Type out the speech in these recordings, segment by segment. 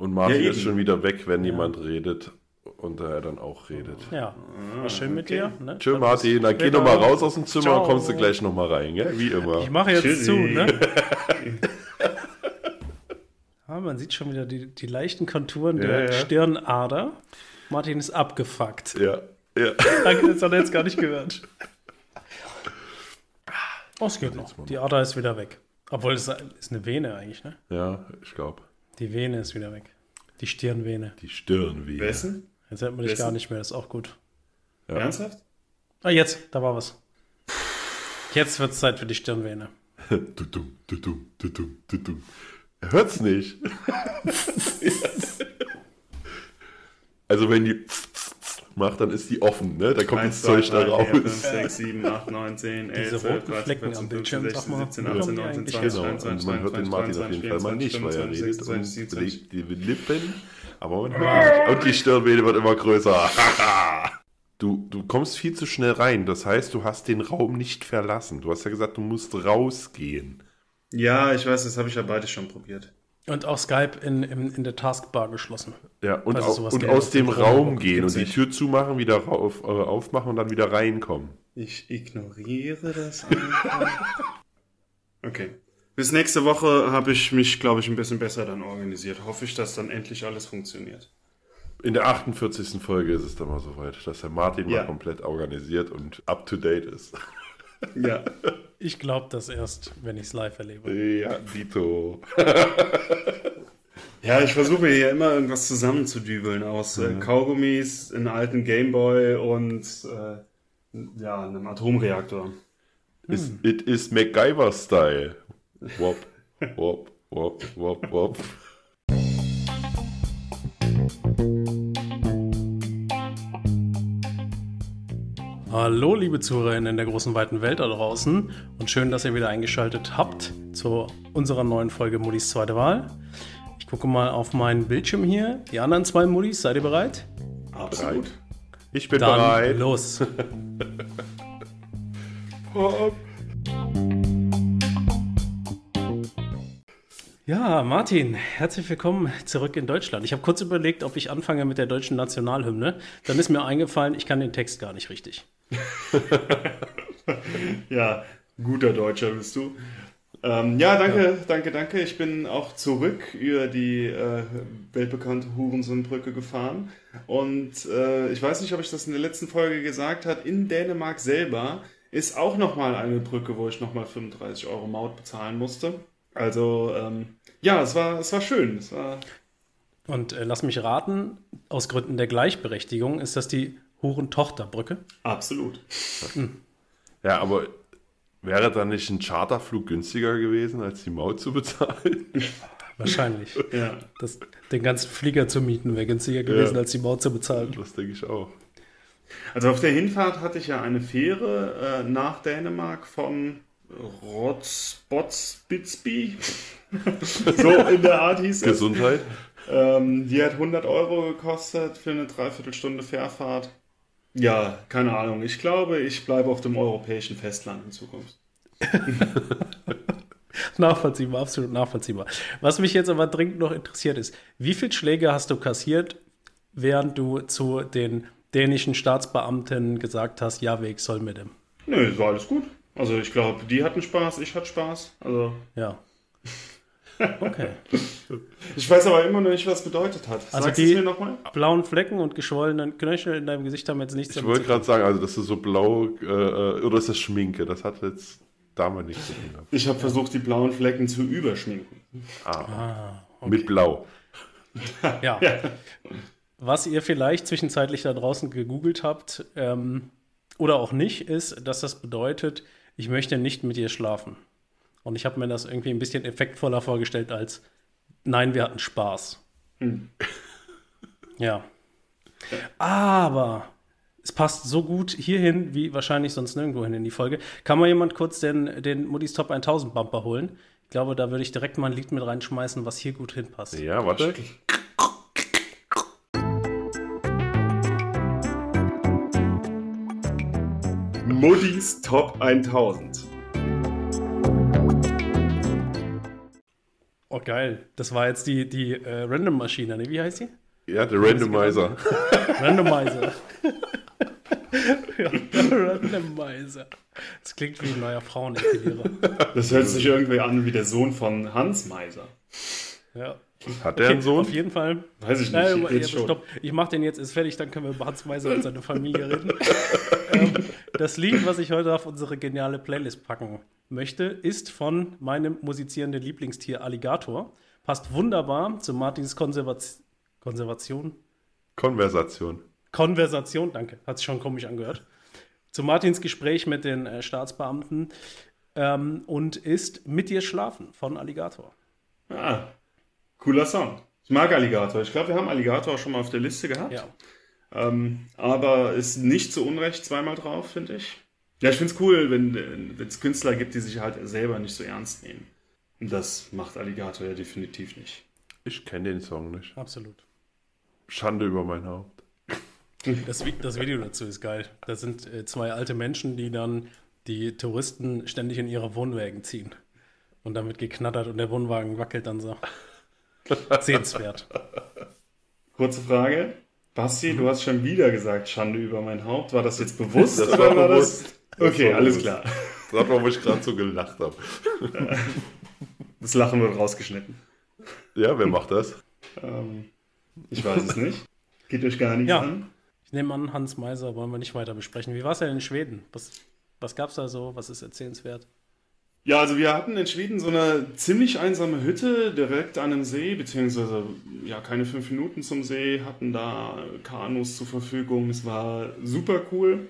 Und Martin Ja, ist schon wieder weg, wenn jemand redet und er dann auch redet. Ja, war schön mit dir. Ne? Tschö, Dann Martin, dann geh später. noch mal raus aus dem Zimmer Ciao. und kommst du gleich noch mal rein, gell? Wie immer. Ich mache jetzt Tschüssi. zu, ne? ja, man sieht schon wieder die, die leichten Konturen der Ja, ja. Stirnader. Martin ist abgefuckt. Ja, ja. Danke, das hat er jetzt gar nicht gehört. Oh, es geht noch. Die Ader ist wieder weg. Obwohl, es ist eine Vene eigentlich, ne? Ja, ich glaube. Die Vene ist wieder weg. Die Stirnvene. Die Stirn wie. Wessen? Jetzt hört man dich Wessen? gar nicht mehr, das ist auch gut. Ja. Ernsthaft? Ah, jetzt, da war was. Jetzt wird es Zeit für die Stirnvene. Tudum, tudum, tudum, tudum. Er hört's nicht. also wenn die macht, dann ist die offen, ne? Da kommt das Zeug da raus. 5, 6, 7, 8, 9, 10, 11, Diese 12, roten 13, Flecken 14, am 15, Bildschirm, 16, sag mal, 17, wo 18, kommen die 19, eigentlich 20, Genau, 21, und man hört den 22, Martin auf jeden Fall mal 23, nicht, weil er 24, redet 25, und 27. bewegt die Lippen, aber man hört ihn nicht. Und die Stirnvene wird immer größer. du, du kommst viel zu schnell rein, das heißt, du hast den Raum nicht verlassen. Du hast ja gesagt, du musst rausgehen. Ja, ich weiß, das habe ich ja beide schon probiert. Und auch Skype in, in, in der Taskbar geschlossen. Ja, und, au- sowas und aus dem Raum gehen und die. Tür zumachen, wieder rauf, äh, aufmachen und dann wieder reinkommen. Ich ignoriere das einfach. Okay. Bis nächste Woche habe ich mich, glaube ich, ein bisschen besser dann organisiert. Hoffe ich, dass dann endlich alles funktioniert. In der 48. Folge ist es dann mal soweit, dass der Martin Ja. mal komplett organisiert und up to date ist. Ja. Ich glaube das erst, wenn ich es live erlebe. Ja, Dito. Ja, ich versuche mir hier immer irgendwas zusammenzudübeln aus äh, Kaugummis, einem alten Gameboy und äh, ja, einem Atomreaktor. Is- It is MacGyver-Style. Wop, wop, wop, wop, wop. Hallo, liebe Zuhörerinnen in der großen weiten Welt da draußen und schön, dass ihr wieder eingeschaltet habt zu unserer neuen Folge Muddis zweite Wahl. Ich gucke mal auf meinen Bildschirm hier. Die anderen zwei Muddis, seid ihr bereit? Absolut. Ich bin Dann bereit. los. Ja, Martin, herzlich willkommen zurück in Deutschland. Ich habe kurz überlegt, ob ich anfange mit der deutschen Nationalhymne. Dann ist mir eingefallen, ich kann den Text gar nicht richtig. Ja, guter Deutscher bist du. Ähm, ja, danke, danke, danke. Ich bin auch zurück über die äh, weltbekannte Hurensundbrücke gefahren. Und äh, ich weiß nicht, ob ich das in der letzten Folge gesagt habe. In Dänemark selber ist auch nochmal eine Brücke, wo ich nochmal 35 Euro Maut bezahlen musste. Also, ähm, ja, es war, es war schön. Es war, Und äh, lass mich raten, aus Gründen der Gleichberechtigung ist das die Hurentochterbrücke. absolut. Ja, aber wäre dann nicht ein Charterflug günstiger gewesen, als die Maut zu bezahlen? Wahrscheinlich. Ja. Das, den ganzen Flieger zu mieten wäre günstiger gewesen, Ja. als die Maut zu bezahlen. Das denke ich auch. Also auf der Hinfahrt hatte ich ja eine Fähre äh, nach Dänemark von Rotspotsbitsby. so in der Art hieß es. Gesundheit? Ähm, die hat 100 Euro gekostet für eine Dreiviertelstunde Fährfahrt. Ja, keine Ahnung. Ich glaube, ich bleibe auf dem europäischen Festland in Zukunft. Nachvollziehbar, absolut nachvollziehbar. Was mich jetzt aber dringend noch interessiert ist, wie viele Schläge hast du kassiert, während du zu den dänischen Staatsbeamten gesagt hast, ja, weg soll mit dem? Nö, es war alles gut. Also ich glaube, die hatten Spaß, ich hatte Spaß. Also Ja. Okay. ich weiß aber immer noch nicht, was es bedeutet hat. Also Sagst die- du es mir nochmal? Blauen Flecken und geschwollenen Knöchel in deinem Gesicht haben jetzt nichts Ich damit wollte zu tun. gerade sagen, also das ist so blau, äh, oder ist das Schminke? Das hat jetzt damit nichts zu tun. Ich habe versucht, die blauen Flecken zu überschminken. Ah, Mit blau. Ja. Was ihr vielleicht zwischenzeitlich da draußen gegoogelt habt ähm, oder auch nicht, ist, dass das bedeutet, ich möchte nicht mit dir schlafen. Und ich habe mir das irgendwie ein bisschen effektvoller vorgestellt als nein, wir hatten Spaß. Hm. Ja. Aber es passt so gut hierhin, wie wahrscheinlich sonst nirgendwo hin in die Folge. Kann mal jemand kurz den, den Muddis Top 1000 Bumper holen? Ich glaube, da würde ich direkt mal ein Lied mit reinschmeißen, was hier gut hinpasst. Ja, warte. Muddis Top 1000. Oh, geil. Das war jetzt die, die äh, Random-Maschine, ne? Wie heißt sie? Ja, der Randomizer. Randomizer. ja, Randomizer. Das klingt wie ein neuer Frauenepilierer. Das hört sich irgendwie an wie der Sohn von Hans Meiser. Ja. Hat der einen Sohn? Auf jeden Fall. Weiß ich nicht. Nein, jetzt jetzt stopp. Ich mach den jetzt ist fertig, dann können wir über Hans Meiser und seine Familie reden. ähm, das Lied, was ich heute auf unsere geniale Playlist packen möchte, ist von meinem musizierenden Lieblingstier Alligator. Passt wunderbar zu Martins Konservaz Konservation. Konversation. Konversation, danke, hat sich schon komisch angehört. Zu Martins Gespräch mit den äh, Staatsbeamten ähm, und ist Mit dir schlafen von Alligator. Ah, cooler Song. Ich mag Alligator. Ich glaube, wir haben Alligator auch schon mal auf der Liste gehabt. Ja. Ähm, aber ist nicht zu Unrecht zweimal drauf, finde ich. Ja, ich finde es cool, wenn es Künstler gibt, die sich halt selber nicht so ernst nehmen. Und das macht Alligator ja definitiv nicht. Ich kenne den Song nicht. Absolut. Schande über mein Haupt. Das, das Video dazu ist geil. Das sind äh, zwei alte Menschen, die dann die Touristen ständig in ihre Wohnwagen ziehen. Und damit geknattert und der Wohnwagen wackelt dann so. Sehenswert. Kurze Frage. Basti, du hast schon wieder gesagt, Schande über mein Haupt. War das jetzt bewusst Das oder war bewusst. das? Das Okay, war alles bewusst. klar. Das war, wo ich gerade so gelacht habe. Das Lachen wird rausgeschnitten. Ja, wer macht das? Ähm, ich weiß es nicht. Geht euch gar nichts Ja. an. Ich nehme an, Hans Meiser wollen wir nicht weiter besprechen. Wie war es denn in Schweden? Was, was gab es da so? Was ist erzählenswert? Ja, also wir hatten in Schweden so eine ziemlich einsame Hütte direkt an einem See, beziehungsweise ja keine fünf Minuten zum See, hatten da Kanus zur Verfügung. Es war super cool,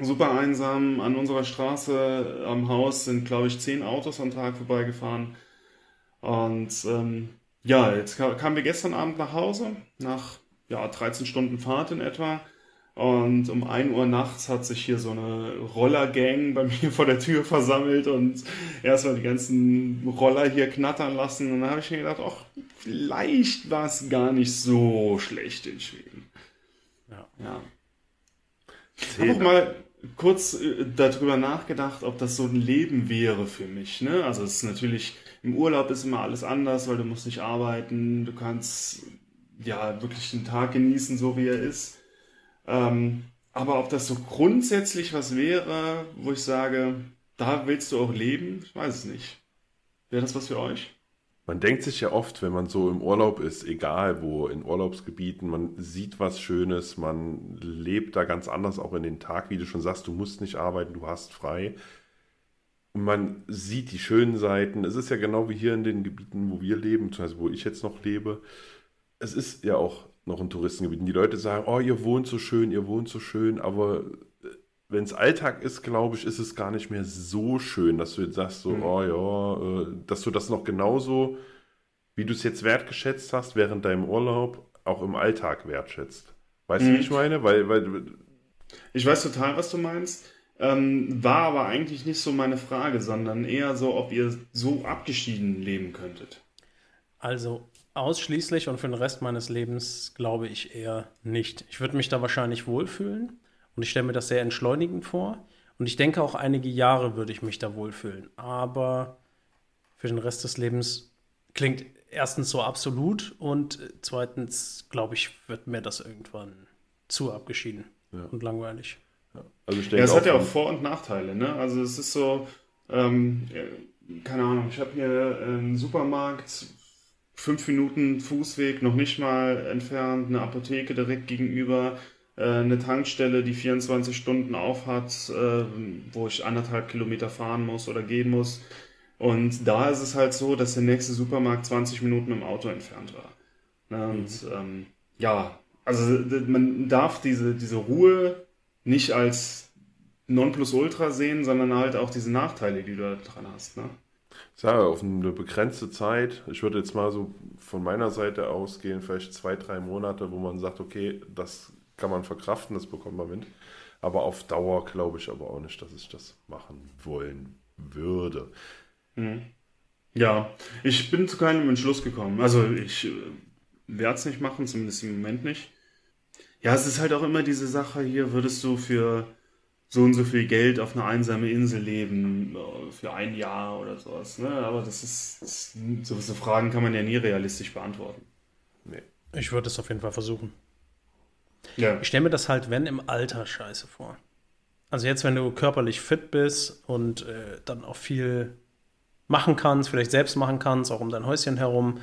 super einsam. An unserer Straße am Haus sind, glaube ich, zehn Autos am Tag vorbeigefahren. Und ähm, ja, jetzt ka- kamen wir gestern Abend nach Hause, nach ja, 13 Stunden Fahrt in etwa. Und um 1 Uhr nachts hat sich hier so eine Rollergang bei mir vor der Tür versammelt und erstmal die ganzen Roller hier knattern lassen. Und dann habe ich mir gedacht, ach, vielleicht war es gar nicht so schlecht in Schweden. Ja. Ja. Ich habe auch mal kurz äh, darüber nachgedacht, ob das so ein Leben wäre für mich. Ne? Also es ist natürlich, im Urlaub ist immer alles anders, weil du musst nicht arbeiten, du kannst ja wirklich den Tag genießen, so wie er ist. Ähm, aber ob das so grundsätzlich was wäre, wo ich sage, da willst du auch leben, ich weiß es nicht. Wäre das was für euch? Man denkt sich ja oft, wenn man so im Urlaub ist, egal wo, in Urlaubsgebieten, man sieht was Schönes, man lebt da ganz anders auch in den Tag, wie du schon sagst, du musst nicht arbeiten, du hast frei. Und man sieht die schönen Seiten. Es ist ja genau wie hier in den Gebieten, wo wir leben, beziehungsweise wo ich jetzt noch lebe. Es ist ja auch noch ein Touristengebiet. Und die Leute sagen, oh, ihr wohnt so schön, ihr wohnt so schön, aber wenn es Alltag ist, glaube ich, ist es gar nicht mehr so schön, dass du jetzt sagst, so, Mhm. oh ja, äh, dass du das noch genauso, wie du es jetzt wertgeschätzt hast, während deinem Urlaub, auch im Alltag wertschätzt. Weißt du, Mhm. wie ich meine? Weil, weil Ich weiß total, was du meinst. Ähm, war aber eigentlich nicht so meine Frage, sondern eher so, ob ihr so abgeschieden leben könntet. Also ausschließlich und für den Rest meines Lebens glaube ich eher nicht. Ich würde mich da wahrscheinlich wohlfühlen und ich stelle mir das sehr entschleunigend vor. Und ich denke auch einige Jahre würde ich mich da wohlfühlen. Aber für den Rest des Lebens klingt erstens so absolut und zweitens, glaube ich, wird mir das irgendwann zu abgeschieden Ja. und langweilig. also ich Ja, es hat ja auch, Vor- und Nachteile, ne? Also es ist so, ähm, äh, keine Ahnung, ich habe hier einen Supermarkt, fünf Minuten Fußweg, noch nicht mal entfernt, eine Apotheke direkt gegenüber, äh, eine Tankstelle, die 24 Stunden auf hat, äh, wo ich anderthalb Kilometer fahren muss oder gehen muss. Und da ist es halt so, dass der nächste Supermarkt 20 Minuten im Auto entfernt war. Ne? Und ähm, ja, also man darf diese, diese Ruhe nicht als Nonplusultra sehen, sondern halt auch diese Nachteile, die du da dran hast. Ne? Ich sage, auf eine begrenzte Zeit, ich würde jetzt mal so von meiner Seite ausgehen, vielleicht zwei, drei Monate, wo man sagt, okay, das kann man verkraften, das bekommt man mit. Aber auf Dauer glaube ich aber auch nicht, dass ich das machen wollen würde. Ja, ich bin zu keinem Entschluss gekommen. Also ich äh, werde es nicht machen, zumindest im Moment nicht. Ja, es ist halt auch immer diese Sache hier, würdest du für so und so viel Geld auf eine einsame Insel leben äh, für ein Jahr oder sowas. Ne? Aber das ist, das, so, so Fragen kann man ja nie realistisch beantworten. Nee. Ich würde es auf jeden Fall versuchen. Ja. Ich stelle mir das halt, wenn im Alter scheiße vor. Also jetzt, wenn du körperlich fit bist und äh, dann auch viel machen kannst, vielleicht selbst machen kannst, auch um dein Häuschen herum,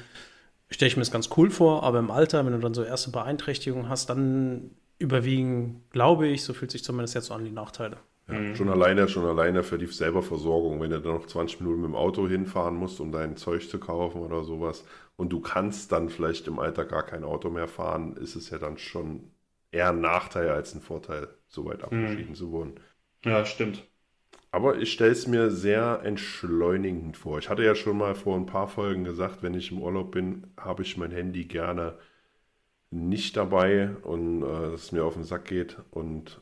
stelle ich mir das ganz cool vor. Aber im Alter, wenn du dann so erste Beeinträchtigungen hast, dann überwiegen, glaube ich, so fühlt sich zumindest jetzt so an die Nachteile. Ja, mhm. Schon alleine, schon alleine für die Selberversorgung, wenn du dann noch 20 Minuten mit dem Auto hinfahren musst, um dein Zeug zu kaufen oder sowas, und du kannst dann vielleicht im Alter gar kein Auto mehr fahren, ist es ja dann schon eher ein Nachteil als ein Vorteil, so weit abgeschieden mhm. zu wohnen. Ja, stimmt. Aber ich stelle es mir sehr entschleunigend vor. Ich hatte ja schon mal vor ein paar Folgen gesagt, wenn ich im Urlaub bin, habe ich mein Handy gerne nicht dabei und äh, es mir auf den Sack geht. Und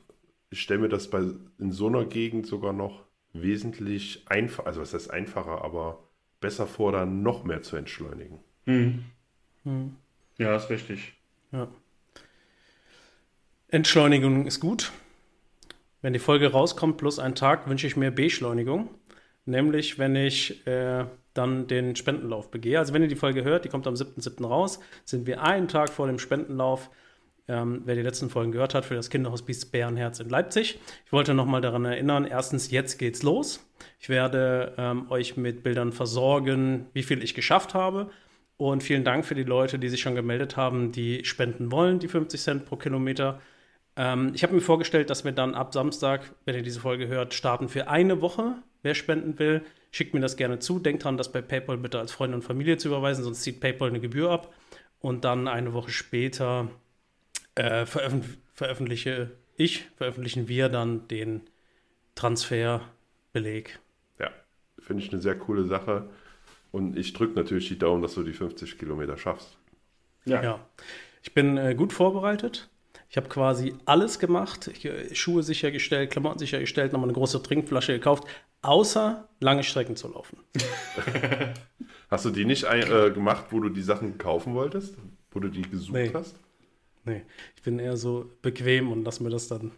ich stelle mir das bei, in so einer Gegend sogar noch wesentlich einfacher, also was heißt einfacher, aber besser vor, dann noch mehr zu entschleunigen. Hm. Hm. Ja, ist richtig. Ja. Entschleunigung ist gut. Wenn die Folge rauskommt, plus ein Tag, wünsche ich mir Beschleunigung. Nämlich, wenn ich äh, dann den Spendenlauf begehe. Also wenn ihr die Folge hört, die kommt am 7.7. raus, sind wir einen Tag vor dem Spendenlauf. Ähm, wer die letzten Folgen gehört hat, für das Kinderhospiz Bärenherz in Leipzig. Ich wollte nochmal daran erinnern, erstens, jetzt geht's los. Ich werde ähm, euch mit Bildern versorgen, wie viel ich geschafft habe. Und vielen Dank für die Leute, die sich schon gemeldet haben, die spenden wollen, die 50 Cent pro Kilometer. Ähm, ich habe mir vorgestellt, dass wir dann ab Samstag, wenn ihr diese Folge hört, starten für eine Woche. Wer spenden will, schickt mir das gerne zu. Denkt dran, das bei PayPal bitte als Freunde und Familie zu überweisen, sonst zieht PayPal eine Gebühr ab. Und dann eine Woche später äh, veröffentlich veröffentliche ich, veröffentlichen wir dann den Transferbeleg. Ja, finde ich eine sehr coole Sache. Und ich drücke natürlich die Daumen, dass du die 50 Kilometer schaffst. Ja. ja. Ich bin äh, gut vorbereitet. Ich habe quasi alles gemacht. Äh, Schuhe sichergestellt, Klamotten sichergestellt, nochmal eine große Trinkflasche gekauft, außer lange Strecken zu laufen. hast du die nicht äh, gemacht, wo du die Sachen kaufen wolltest? Wo du die gesucht nee. hast? Nee, ich bin eher so bequem und lass mir das dann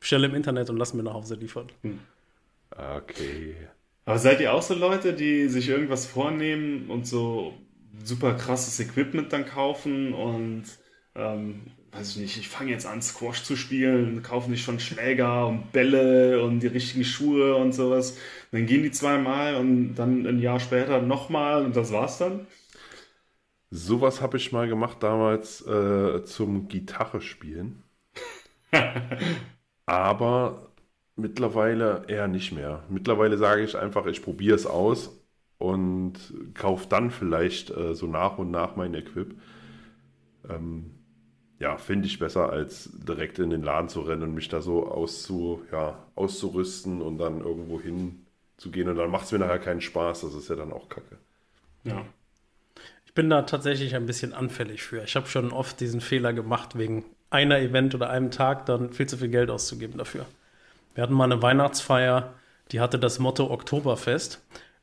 stelle im Internet und lass mir nach Hause liefern. Hm. Okay. Aber seid ihr auch so Leute, die sich irgendwas vornehmen und so super krasses Equipment dann kaufen und ähm, weiß ich nicht, ich fange jetzt an, Squash zu spielen, kaufen sich schon Schläger und Bälle und die richtigen Schuhe und sowas. dann gehen die zweimal und dann ein Jahr später nochmal und das war's dann. Sowas habe ich mal gemacht damals äh, zum Gitarre spielen. Aber mittlerweile eher nicht mehr. Mittlerweile sage ich einfach, ich probiere es aus und kaufe dann vielleicht äh, so nach und nach mein Equip. Ähm, ja, finde ich besser, als direkt in den Laden zu rennen und mich da so auszu, ja, auszurüsten und dann irgendwo hin zu gehen. Und dann macht es mir nachher keinen Spaß. Das ist ja dann auch kacke. Ja. Ich bin da tatsächlich ein bisschen anfällig für. Ich habe schon oft diesen Fehler gemacht, wegen einer Event oder einem Tag dann viel zu viel Geld auszugeben dafür. Wir hatten mal eine Weihnachtsfeier, die hatte das Motto Oktoberfest.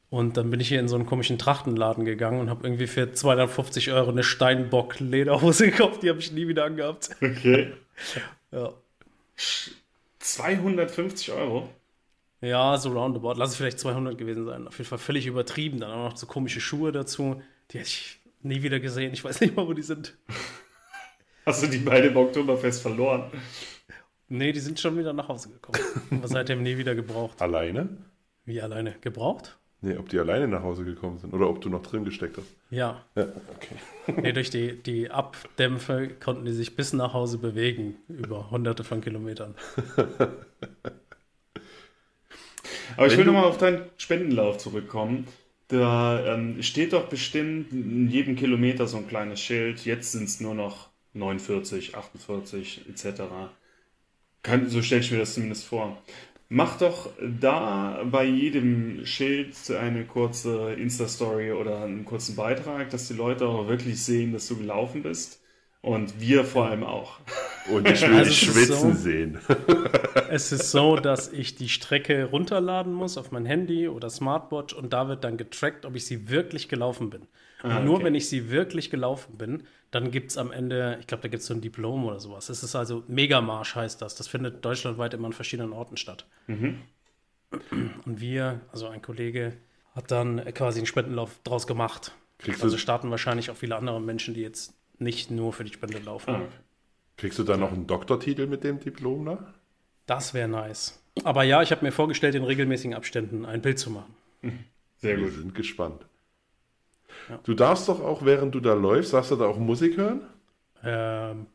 Und dann bin ich hier in so einen komischen Trachtenladen gegangen und habe irgendwie für 250 Euro eine Steinbock-Lederhose gekauft. Die habe ich nie wieder angehabt. Okay. ja. 250 Euro? Ja, so roundabout. Lass es vielleicht 200 gewesen sein. Auf jeden Fall völlig übertrieben. Dann auch noch so komische Schuhe dazu. Die hätte ich nie wieder gesehen. Ich weiß nicht mal, wo die sind. Hast du die beide im Oktoberfest verloren? Nee, die sind schon wieder nach Hause gekommen. Aber seitdem nie wieder gebraucht. Alleine? Wie alleine? Gebraucht? Nee, ob die alleine nach Hause gekommen sind oder ob du noch drin gesteckt hast. Ja. ja okay. Nee, durch die, die Abdämpfe konnten die sich bis nach Hause bewegen, über hunderte von Kilometern. Aber ich will nochmal auf deinen Spendenlauf zurückkommen. Da ähm, steht doch bestimmt in jedem Kilometer so ein kleines Schild. Jetzt sind es nur noch 49, 48 etc. Kann, so stelle ich mir das zumindest vor. Mach doch da bei jedem Schild eine kurze Insta-Story oder einen kurzen Beitrag, dass die Leute auch wirklich sehen, dass du gelaufen bist. Und wir vor allem auch. Und ich will also dich schwitzen so, sehen. Es ist so, dass ich die Strecke runterladen muss auf mein Handy oder Smartwatch und da wird dann getrackt, ob ich sie wirklich gelaufen bin. Ah, Nur wenn ich sie wirklich gelaufen bin, dann gibt es am Ende, ich glaube, da gibt es so ein Diplom oder sowas. Es ist also Megamarsch heißt das. Das findet deutschlandweit immer an verschiedenen Orten statt. Mhm. Und wir, also ein Kollege, hat dann quasi einen Spendenlauf draus gemacht. Kriegst also starten wahrscheinlich auch viele andere Menschen, die jetzt nicht nur für die Spende laufen. Ah, okay. Kriegst du dann noch einen Doktortitel mit dem Diplom da? Das wäre nice. Aber ja, ich habe mir vorgestellt, in regelmäßigen Abständen ein Bild zu machen. Sehr gut. Wir sind gespannt. Ja. Du darfst doch auch, während du da läufst, darfst du da auch Musik hören? Ähm,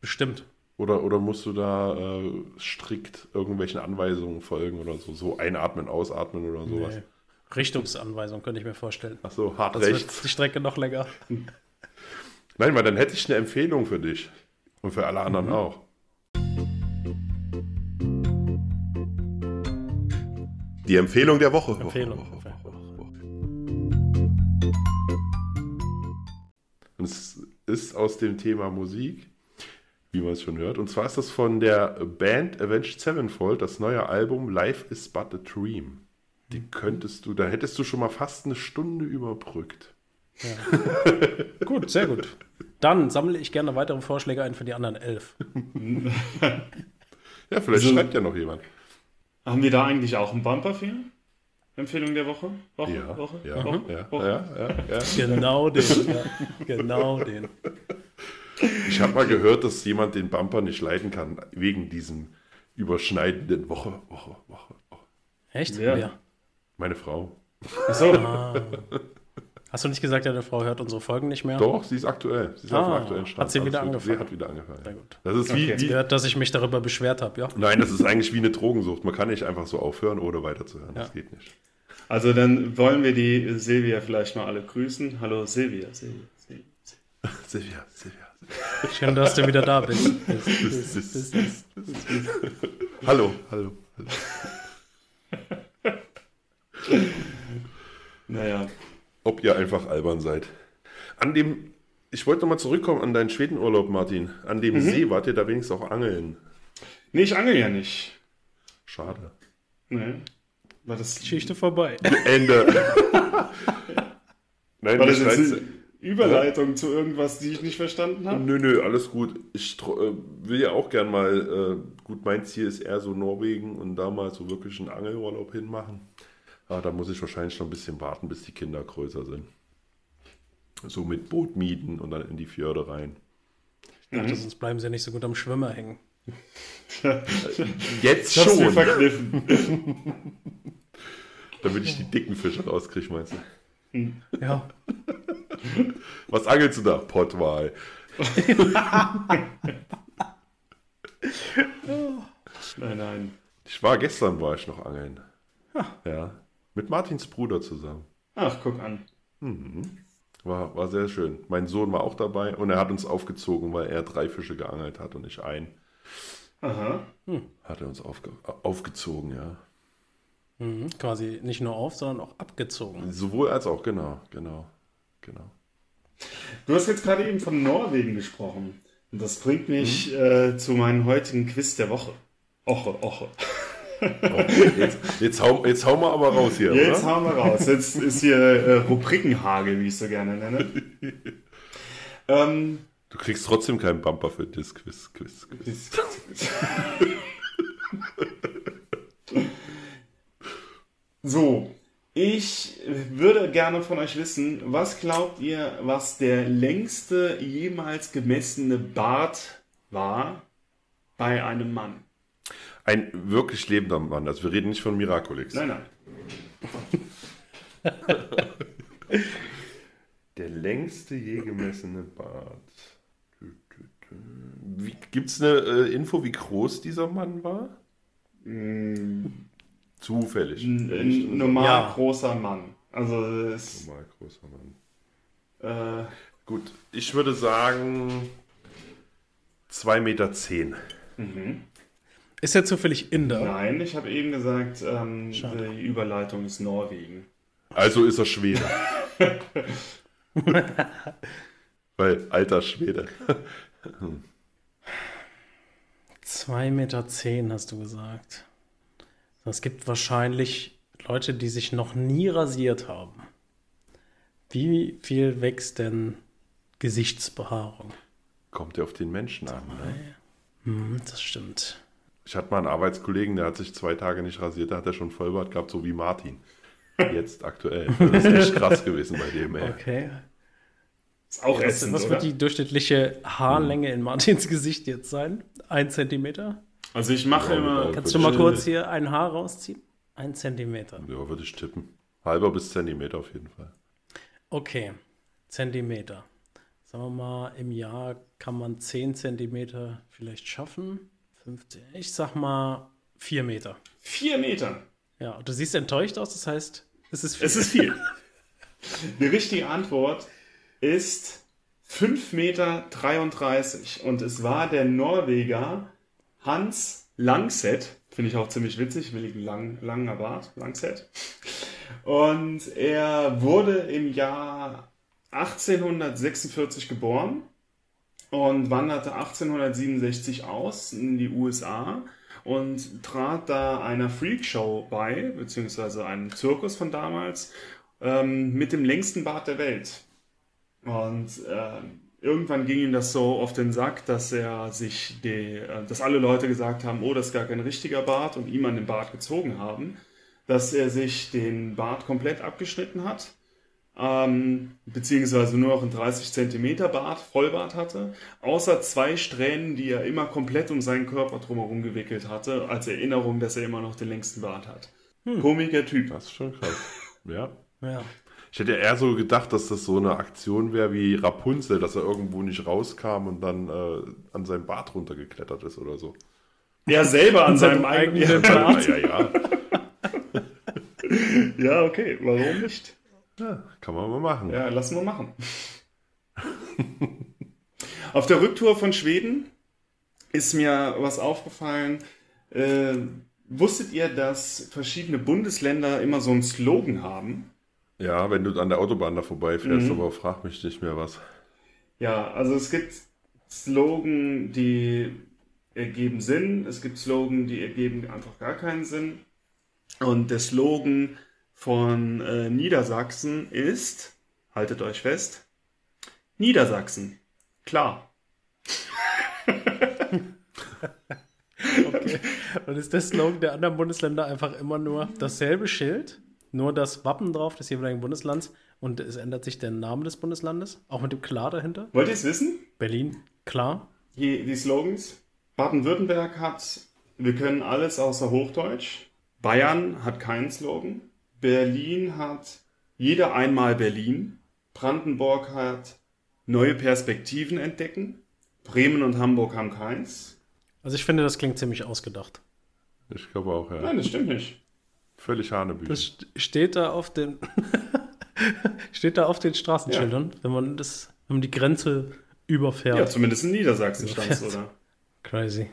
bestimmt. Oder, oder musst du da äh, strikt irgendwelchen Anweisungen folgen oder so? So einatmen, ausatmen oder sowas? Nee. Richtungsanweisung könnte ich mir vorstellen. Ach so, hart das rechts. die Strecke noch länger. Nein, weil dann hätte ich eine Empfehlung für dich. Und für alle anderen mhm. auch. Die Empfehlung der Woche. Empfehlung. Woche, Woche, Woche, es ist aus dem Thema Musik, wie man es schon hört. Und zwar ist das von der Band Avenged Sevenfold, das neue Album Life is But a Dream. Die könntest du, da hättest du schon mal fast eine Stunde überbrückt. Ja. gut, sehr gut. Dann sammle ich gerne weitere Vorschläge ein für die anderen elf. ja, vielleicht also, schreibt ja noch jemand. Haben wir da eigentlich auch einen Bumper für? Empfehlung der Woche? Woche? Ja, Woche? Ja, Woche? Ja, Woche? Ja, ja, ja, Genau den. genau den. Ich habe mal gehört, dass jemand den Bumper nicht leiden kann, wegen diesem überschneidenden Woche, Woche, Woche, Woche. Echt? Ja. Meine Frau. Achso. Ah. Hast du nicht gesagt, deine Frau hört unsere Folgen nicht mehr? Doch, sie ist aktuell. Sie ist ah, auf dem ah, aktuellen Stand. Hat sie wieder also, angefangen? Sie hat wieder angefangen. Sehr gut. Das ist wie, okay. wie gehört, dass ich mich darüber beschwert habe, ja? Nein, das ist eigentlich wie eine Drogensucht. Man kann nicht einfach so aufhören, ohne weiterzuhören. Ja. Das geht nicht. Also dann wollen wir die Silvia vielleicht mal alle grüßen. Hallo Silvia. Silvia, Silvia. Silvia, Schön, dass du wieder da bist. hallo, hallo. naja ob ihr einfach albern seid. An dem, ich wollte nochmal zurückkommen an deinen Schwedenurlaub, Martin. An dem mhm. See wart ihr da wenigstens auch angeln? Nee, ich angel ja nicht. Schade. Nee. War das Geschichte vorbei. Ende. Nein, War das jetzt eine Überleitung ja? zu irgendwas, die ich nicht verstanden habe? Nö, nö, alles gut. Ich äh, will ja auch gern mal, äh, gut, mein Ziel ist eher so Norwegen und da mal so wirklich einen Angelurlaub hinmachen. Ah, da muss ich wahrscheinlich noch ein bisschen warten, bis die Kinder größer sind. So mit Boot mieten und dann in die Fjorde rein. Ich dachte, mhm. sonst bleiben sie ja nicht so gut am Schwimmer hängen. Jetzt schon. Mir verkniffen. Damit ich die dicken Fische rauskriege, meinst du? Ja. Was angelst du da? Pottwal. nein, nein. Ich war gestern, war ich noch angeln. Ja. Mit Martins Bruder zusammen. Ach, guck an. Mhm. War, war sehr schön. Mein Sohn war auch dabei und er hat uns aufgezogen, weil er drei Fische geangelt hat und ich einen. Aha. Hm. Hat er uns aufge aufgezogen, ja. Mhm. Quasi nicht nur auf, sondern auch abgezogen. Sowohl als auch, genau, genau, genau. Du hast jetzt gerade eben von Norwegen gesprochen. Und das bringt mich mhm. äh, zu meinem heutigen Quiz der Woche. Oche, Oche. Jetzt, jetzt, hau, jetzt hauen wir aber raus hier. Jetzt oder? hauen wir raus. Jetzt ist hier äh, Rubrikenhagel, wie ich es so gerne nenne. ähm, du kriegst trotzdem keinen Bumper für das Quiz. Quiz, Quiz. so, ich würde gerne von euch wissen, was glaubt ihr, was der längste jemals gemessene Bart war bei einem Mann? Ein wirklich lebender Mann. Also wir reden nicht von Miraculix. Nein, nein. Der längste je gemessene Bart. Gibt es eine äh, Info, wie groß dieser Mann war? Mm. Zufällig. Ein normal ja. großer Mann. Also ist, normal großer Mann. Äh, Gut, ich würde sagen 2,10 Meter. Zehn. Mhm. Ist er zufällig Inder? Nein, ich habe eben gesagt, ähm, die Überleitung ist Norwegen. Also ist er Schwede. Weil, alter Schwede. 2,10 Meter zehn, hast du gesagt. Es gibt wahrscheinlich Leute, die sich noch nie rasiert haben. Wie viel wächst denn Gesichtsbehaarung? Kommt ja auf den Menschen an. Ne? Hm, das stimmt. Ich hatte mal einen Arbeitskollegen, der hat sich zwei Tage nicht rasiert, da hat er schon Vollbart gehabt, so wie Martin. Jetzt aktuell. Das ist echt krass gewesen bei dem, ey. Okay. Ist auch Was, ätzend, was oder? wird die durchschnittliche Haarlänge in Martins Gesicht jetzt sein? Ein Zentimeter? Also ich mache Ja, immer... Kannst du mal kurz hier ein Haar rausziehen? Ein Zentimeter. Ja, würde ich tippen. Halber bis Zentimeter auf jeden Fall. Okay, Zentimeter. Sagen wir mal, im Jahr kann man 10 Zentimeter vielleicht schaffen. 15. Ich sag mal 4 Meter. Vier Meter. Ja, du siehst enttäuscht aus, das heißt, es ist viel. Es ist viel. Die richtige Antwort ist 5,33 Meter. Und es war der Norweger Hans Langset. Finde ich auch ziemlich witzig, willigen lang, langer Bart, Langset. Und er wurde im Jahr 1846 geboren und wanderte 1867 aus in die USA und trat da einer Freakshow bei, beziehungsweise einem Zirkus von damals, ähm, mit dem längsten Bart der Welt. Und ähm, irgendwann ging ihm das so auf den Sack, dass er sich die, äh, dass alle Leute gesagt haben, oh, das ist gar kein richtiger Bart und ihm an den Bart gezogen haben, dass er sich den Bart komplett abgeschnitten hat ähm, beziehungsweise nur noch einen 30 Zentimeter Bart, Vollbart hatte, außer zwei Strähnen, die er immer komplett um seinen Körper drumherum gewickelt hatte, als Erinnerung, dass er immer noch den längsten Bart hat. Komischer Typ. Das ist schon krass. Ja. ja. Ich hätte eher so gedacht, dass das so eine Aktion wäre wie Rapunzel, dass er irgendwo nicht rauskam und dann äh, an seinem Bart runtergeklettert ist oder so. Er selber an seinem seinem eigenen eigenen Ja, Bart. ja, ja. Ja, okay, warum nicht? Ja. Kann man mal machen. Ja, lassen wir machen. Auf der Rücktour von Schweden ist mir was aufgefallen. Äh, wusstet ihr, dass verschiedene Bundesländer immer so einen Slogan haben? Ja, wenn du an der Autobahn da vorbeifährst, aber frag mich nicht mehr was. Ja, also es gibt Slogan, die ergeben Sinn. Es gibt Slogan, die ergeben einfach gar keinen Sinn. Und der Slogan von äh, Niedersachsen ist, haltet euch fest, Niedersachsen. Klar. Okay. Und ist der Slogan der anderen Bundesländer einfach immer nur dasselbe Schild, nur das Wappen drauf des jeweiligen Bundeslands und es ändert sich der Name des Bundeslandes, auch mit dem Klar dahinter? Wollt ihr es wissen? Berlin, klar. Die, die Slogans. Baden-Württemberg hat, wir können alles außer Hochdeutsch. Bayern hat keinen Slogan. Berlin hat jeder einmal Berlin. Brandenburg hat neue Perspektiven entdecken. Bremen und Hamburg haben keins. Also ich finde, das klingt ziemlich ausgedacht. Ich glaube auch, ja. Nein, das stimmt nicht. Völlig Hanebüchen. Das st- steht da auf den steht da auf den Straßenschildern, wenn man das, wenn man die Grenze überfährt. Ja, zumindest in Niedersachsen stand Überfährt. oder? Crazy.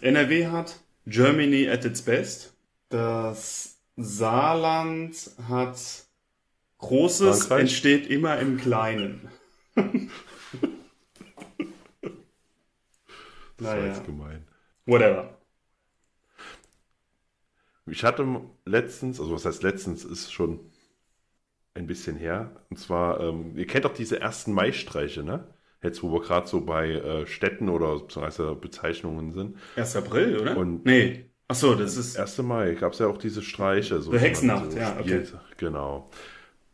NRW hat Germany at its best. Das Saarland hat Großes Frankreich? entsteht immer im Kleinen. Das war naja. jetzt gemein. Whatever. Ich hatte letztens, also was heißt letztens, ist schon ein bisschen her. Und zwar, ähm, ihr kennt doch diese ersten Mai-Streiche, ne? Jetzt, wo wir gerade so bei äh, Städten oder Bezeichnungen sind. 1. April, oder? Und- nee. Achso, das ist. 1. Mai gab es ja auch diese Streiche. So, Hexennacht, so ja, okay. Genau.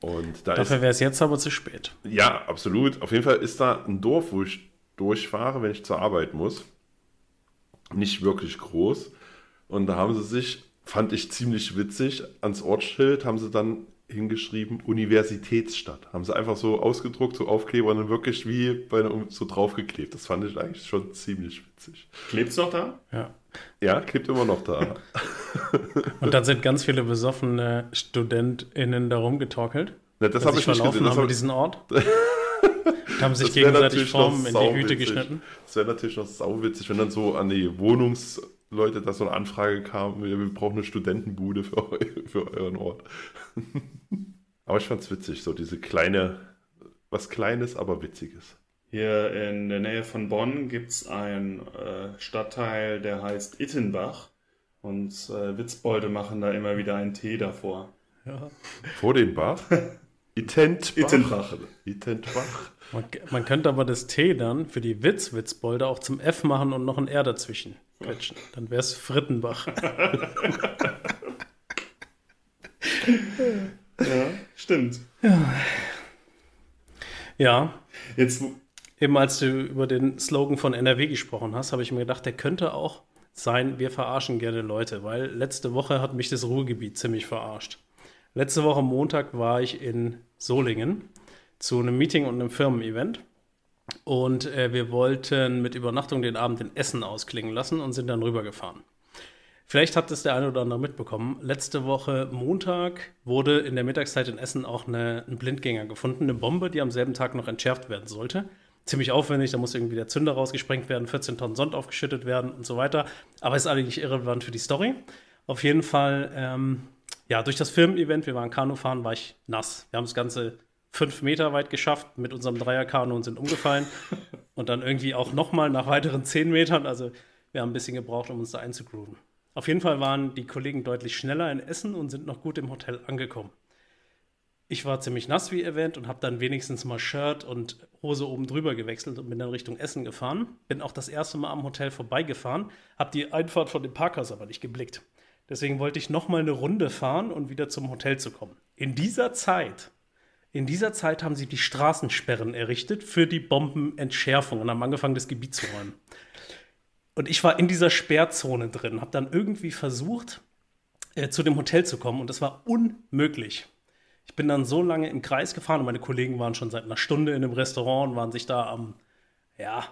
Und da Dafür wäre es jetzt aber zu spät. ja, absolut. Auf jeden Fall ist da ein Dorf, wo ich durchfahre, wenn ich zur Arbeit muss. Nicht wirklich groß. Und da haben sie sich, fand ich ziemlich witzig, ans Ortsschild haben sie dann hingeschrieben Universitätsstadt. Haben sie einfach so ausgedruckt, so Aufkleber und dann wirklich wie bei einer, so draufgeklebt. Das fand ich eigentlich schon ziemlich witzig. Klebt's noch da? Ja. Ja, klebt immer noch da. Und dann sind ganz viele besoffene StudentInnen da rumgetorkelt. Na, das die habe ich nicht gesehen. Das haben diesem Ort. haben sich gegenseitig Formen in die Hüte geschnitten. Das wäre natürlich noch sauwitzig, wenn dann so an die Wohnungsleute da so eine Anfrage kam, wir wir brauchen eine Studentenbude für, eu für euren Ort. aber ich fand's witzig, so diese kleine, was Kleines, aber Witziges. Hier in der Nähe von Bonn gibt's einen äh, Stadtteil, der heißt Ittenbach. Und äh, Witzbolde machen da immer wieder einen Tee davor. Ja. Vor den Bach, Itentbach. Ittenbach. Itentbach. Man, man könnte aber das T dann für die Witz-Witzbolde auch zum F machen und noch ein R dazwischen quetschen. Dann wäre es Frittenbach. Ja, stimmt. Ja, Jetzt, eben als du über den Slogan von NRW gesprochen hast, habe ich mir gedacht, der könnte auch sein, wir verarschen gerne Leute, weil letzte Woche hat mich das Ruhrgebiet ziemlich verarscht. Letzte Woche Montag war ich in Solingen zu einem Meeting und einem Firmen-Event. Und äh, wir wollten mit Übernachtung den Abend in Essen ausklingen lassen und sind dann rübergefahren. Vielleicht hat es der eine oder andere mitbekommen. Letzte Woche Montag wurde in der Mittagszeit in Essen auch eine, ein Blindgänger gefunden, eine Bombe, die am selben Tag noch entschärft werden sollte. Ziemlich aufwendig, da muss irgendwie der Zünder rausgesprengt werden, 14 Tonnen Sond aufgeschüttet werden und so weiter. Aber ist eigentlich irrelevant für die Story. Auf jeden Fall, ähm, ja, durch das Firmen-Event, wir waren Kanufahren, war ich nass. Wir haben das Ganze fünf Meter weit geschafft mit unserem Dreierkanu und sind umgefallen. und dann irgendwie auch nochmal nach weiteren zehn Metern. Also wir haben ein bisschen gebraucht, um uns da einzugrooven. Auf jeden Fall waren die Kollegen deutlich schneller in Essen und sind noch gut im Hotel angekommen. Ich war ziemlich nass, wie erwähnt, und habe dann wenigstens mal Shirt und Hose oben drüber gewechselt und bin dann Richtung Essen gefahren. Bin auch das erste Mal am Hotel vorbeigefahren, habe die Einfahrt von dem Parkhaus aber nicht geblickt. Deswegen wollte ich noch mal eine Runde fahren und wieder zum Hotel zu kommen. In dieser Zeit, in dieser Zeit haben sie die Straßensperren errichtet für die Bombenentschärfung und haben angefangen, das Gebiet zu räumen. Und ich war in dieser Sperrzone drin, habe dann irgendwie versucht, äh, zu dem Hotel zu kommen und das war unmöglich. Ich bin dann so lange im Kreis gefahren und meine Kollegen waren schon seit einer Stunde in dem Restaurant und waren sich da am, ja,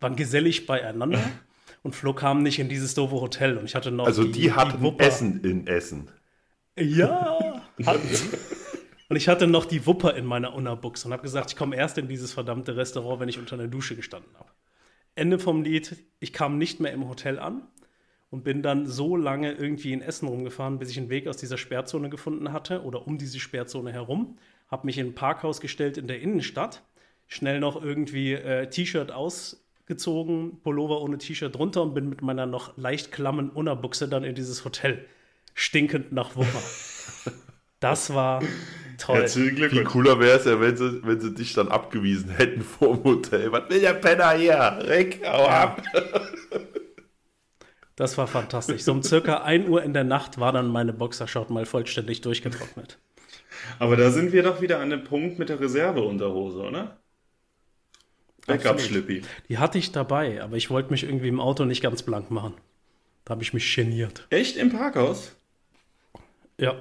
waren gesellig beieinander. Und Flo kam nicht in dieses doofe Hotel und ich hatte noch. Also die, hatten Wupper- Essen in Essen. Ja, hatten. Und ich hatte noch die Wupper in meiner Unterbuchse und habe gesagt, ich komme erst in dieses verdammte Restaurant, wenn ich unter einer Dusche gestanden habe. Ende vom Lied, ich kam nicht mehr im Hotel an und bin dann so lange irgendwie in Essen rumgefahren, bis ich einen Weg aus dieser Sperrzone gefunden hatte oder um diese Sperrzone herum. Habe mich in ein Parkhaus gestellt in der Innenstadt, schnell noch irgendwie äh, T-Shirt ausgezogen, Pullover ohne T-Shirt drunter und bin mit meiner noch leicht klammen Unterbuchse dann in dieses Hotel, stinkend nach Wupper. Das war toll. herzlichen Viel Glückwunsch. cooler wäre es ja, wenn sie, wenn sie dich dann abgewiesen hätten vor dem Hotel. Was will der Penner hier? Rick, hau ab. Das war fantastisch. So um circa 1 Uhr in der Nacht war dann meine Boxershort mal vollständig durchgetrocknet. Aber da sind wir doch wieder an dem Punkt mit der Reserveunterhose, oder? Backup-Schlippi. Die hatte ich dabei, aber ich wollte mich irgendwie im Auto nicht ganz blank machen. Da habe ich mich geniert. Echt im Parkhaus? Ja,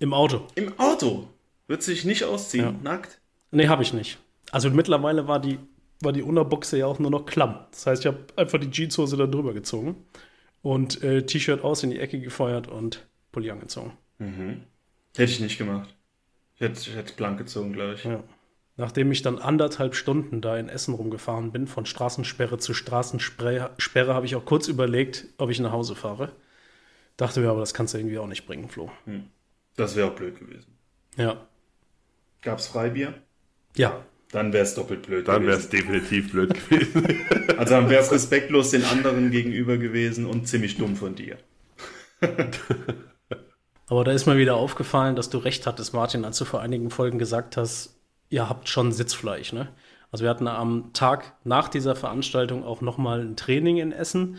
im Auto. Im Auto? Wird sich nicht ausziehen, Ja. nackt? Nee, habe ich nicht. Also mittlerweile war die, war die Unterbuchse ja auch nur noch klamm. Das heißt, ich habe einfach die Jeanshose da drüber gezogen und äh, T-Shirt aus in die Ecke gefeuert und Pulli angezogen. Hätte ich nicht gemacht. Ich hätte, ich hätte blank gezogen, glaube ich. Ja. Nachdem ich dann anderthalb Stunden da in Essen rumgefahren bin, von Straßensperre zu Straßensperre, Sperre, habe ich auch kurz überlegt, ob ich nach Hause fahre. Dachte mir aber, das kannst du irgendwie auch nicht bringen, Flo. Das wäre auch blöd gewesen. Ja. Gab's Freibier? Ja. Dann wäre es doppelt blöd Dann wäre es gewesen. definitiv blöd gewesen. Also dann wäre es respektlos den anderen gegenüber gewesen und ziemlich dumm von dir. Aber da ist mir wieder aufgefallen, dass du recht hattest, Martin, als du vor einigen Folgen gesagt hast, ihr habt schon Sitzfleisch, ne? Also wir hatten am Tag nach dieser Veranstaltung auch noch mal ein Training in Essen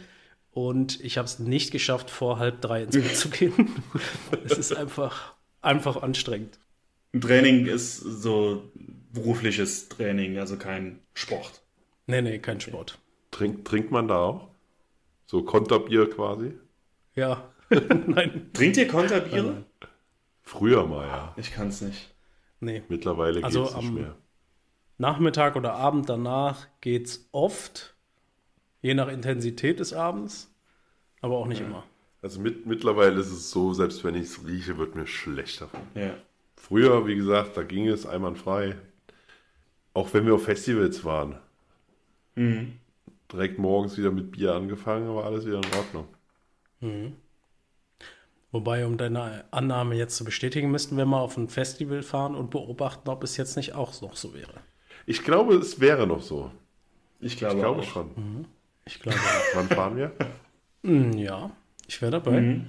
und ich habe es nicht geschafft, vor halb drei ins Bett zu gehen. es ist einfach, einfach anstrengend. Ein Training ist so berufliches Training, also kein Sport. Nee, nee, kein Sport. Trink, trinkt man da auch? So Konterbier quasi? Ja, nein, Trinkt ihr Konterbiere? Früher mal, ja. Ich kann's nicht. nee. Mittlerweile Also geht es nicht am- mehr. Nachmittag oder Abend danach geht's oft, je nach Intensität des Abends, aber auch nicht immer. Also mit, mittlerweile ist es so, selbst wenn ich es rieche, wird mir schlecht davon. Ja. Früher, wie gesagt, da ging es einwandfrei. Auch wenn wir auf Festivals waren. Mhm. Direkt morgens wieder mit Bier angefangen, war alles wieder in Ordnung. Wobei, um deine Annahme jetzt zu bestätigen, müssten wir mal auf ein Festival fahren und beobachten, ob es jetzt nicht auch noch so wäre. Ich glaube, es wäre noch so. Ich glaube, Ich glaube auch. schon. Ich glaube, Wann fahren wir? mm, ja. Ich wäre dabei. Mhm.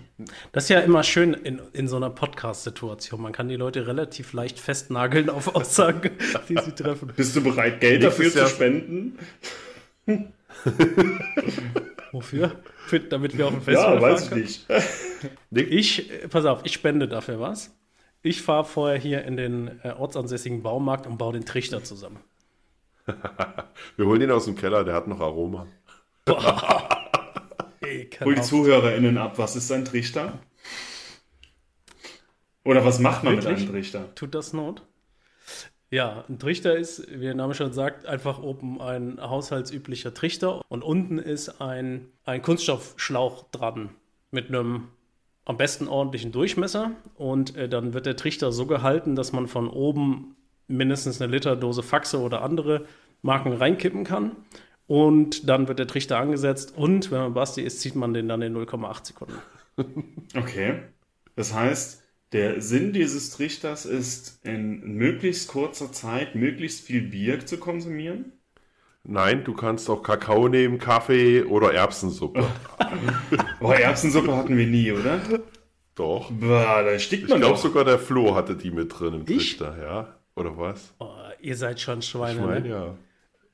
Das ist ja immer schön in, in so einer Podcast-Situation. Man kann die Leute relativ leicht festnageln auf Aussagen, die sie treffen. Bist du bereit, Geld dafür zu spenden? Wofür? Für, damit wir auf dem Festival Ja, weiß ich nicht. ich, pass auf, ich spende dafür was. Ich fahre vorher hier in den äh, ortsansässigen Baumarkt und baue den Trichter zusammen. wir holen ihn aus dem Keller, der hat noch Aroma. Hol die ZuhörerInnen ab, was ist ein Trichter? Oder was macht man Wirklich? mit einem Trichter? Tut das Not? Ja, ein Trichter ist, wie der Name schon sagt, einfach oben ein haushaltsüblicher Trichter und unten ist ein, ein Kunststoffschlauch dran mit einem am besten ordentlichen Durchmesser und äh, dann wird der Trichter so gehalten, dass man von oben mindestens eine Literdose Faxe oder andere Marken reinkippen kann und dann wird der Trichter angesetzt und wenn man Basti ist, zieht man den dann in 0,8 Sekunden. Okay, das heißt, der Sinn dieses Trichters ist, in möglichst kurzer Zeit möglichst viel Bier zu konsumieren? Nein, du kannst auch Kakao nehmen, Kaffee oder Erbsensuppe. Boah, Erbsensuppe hatten wir nie, oder? Doch. Boah, da stickt man Ich glaube sogar der Flo hatte die mit drin im ich? Trichter, ja. Oder was? Oh, ihr seid schon Schweine. Ich meine, ne? ja.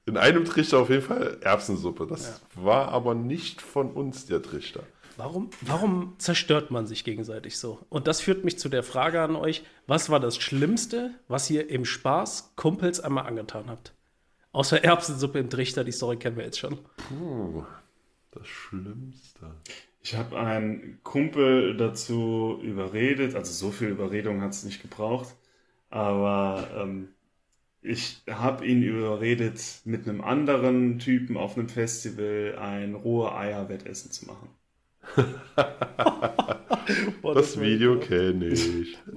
In einem Trichter auf jeden Fall Erbsensuppe. Das ja. war aber nicht von uns der Trichter. Warum, warum zerstört man sich gegenseitig so? Und das führt mich zu der Frage an euch: Was war das Schlimmste, was ihr im Spaß Kumpels einmal angetan habt? Außer Erbsensuppe im Trichter, die Story kennen wir jetzt schon. Puh, das Schlimmste. Ich habe einen Kumpel dazu überredet, also so viel Überredung hat es nicht gebraucht, aber ähm, ich habe ihn überredet, mit einem anderen Typen auf einem Festival ein rohe Eier-Wettessen zu machen. Boah, das, das Video kenne ich.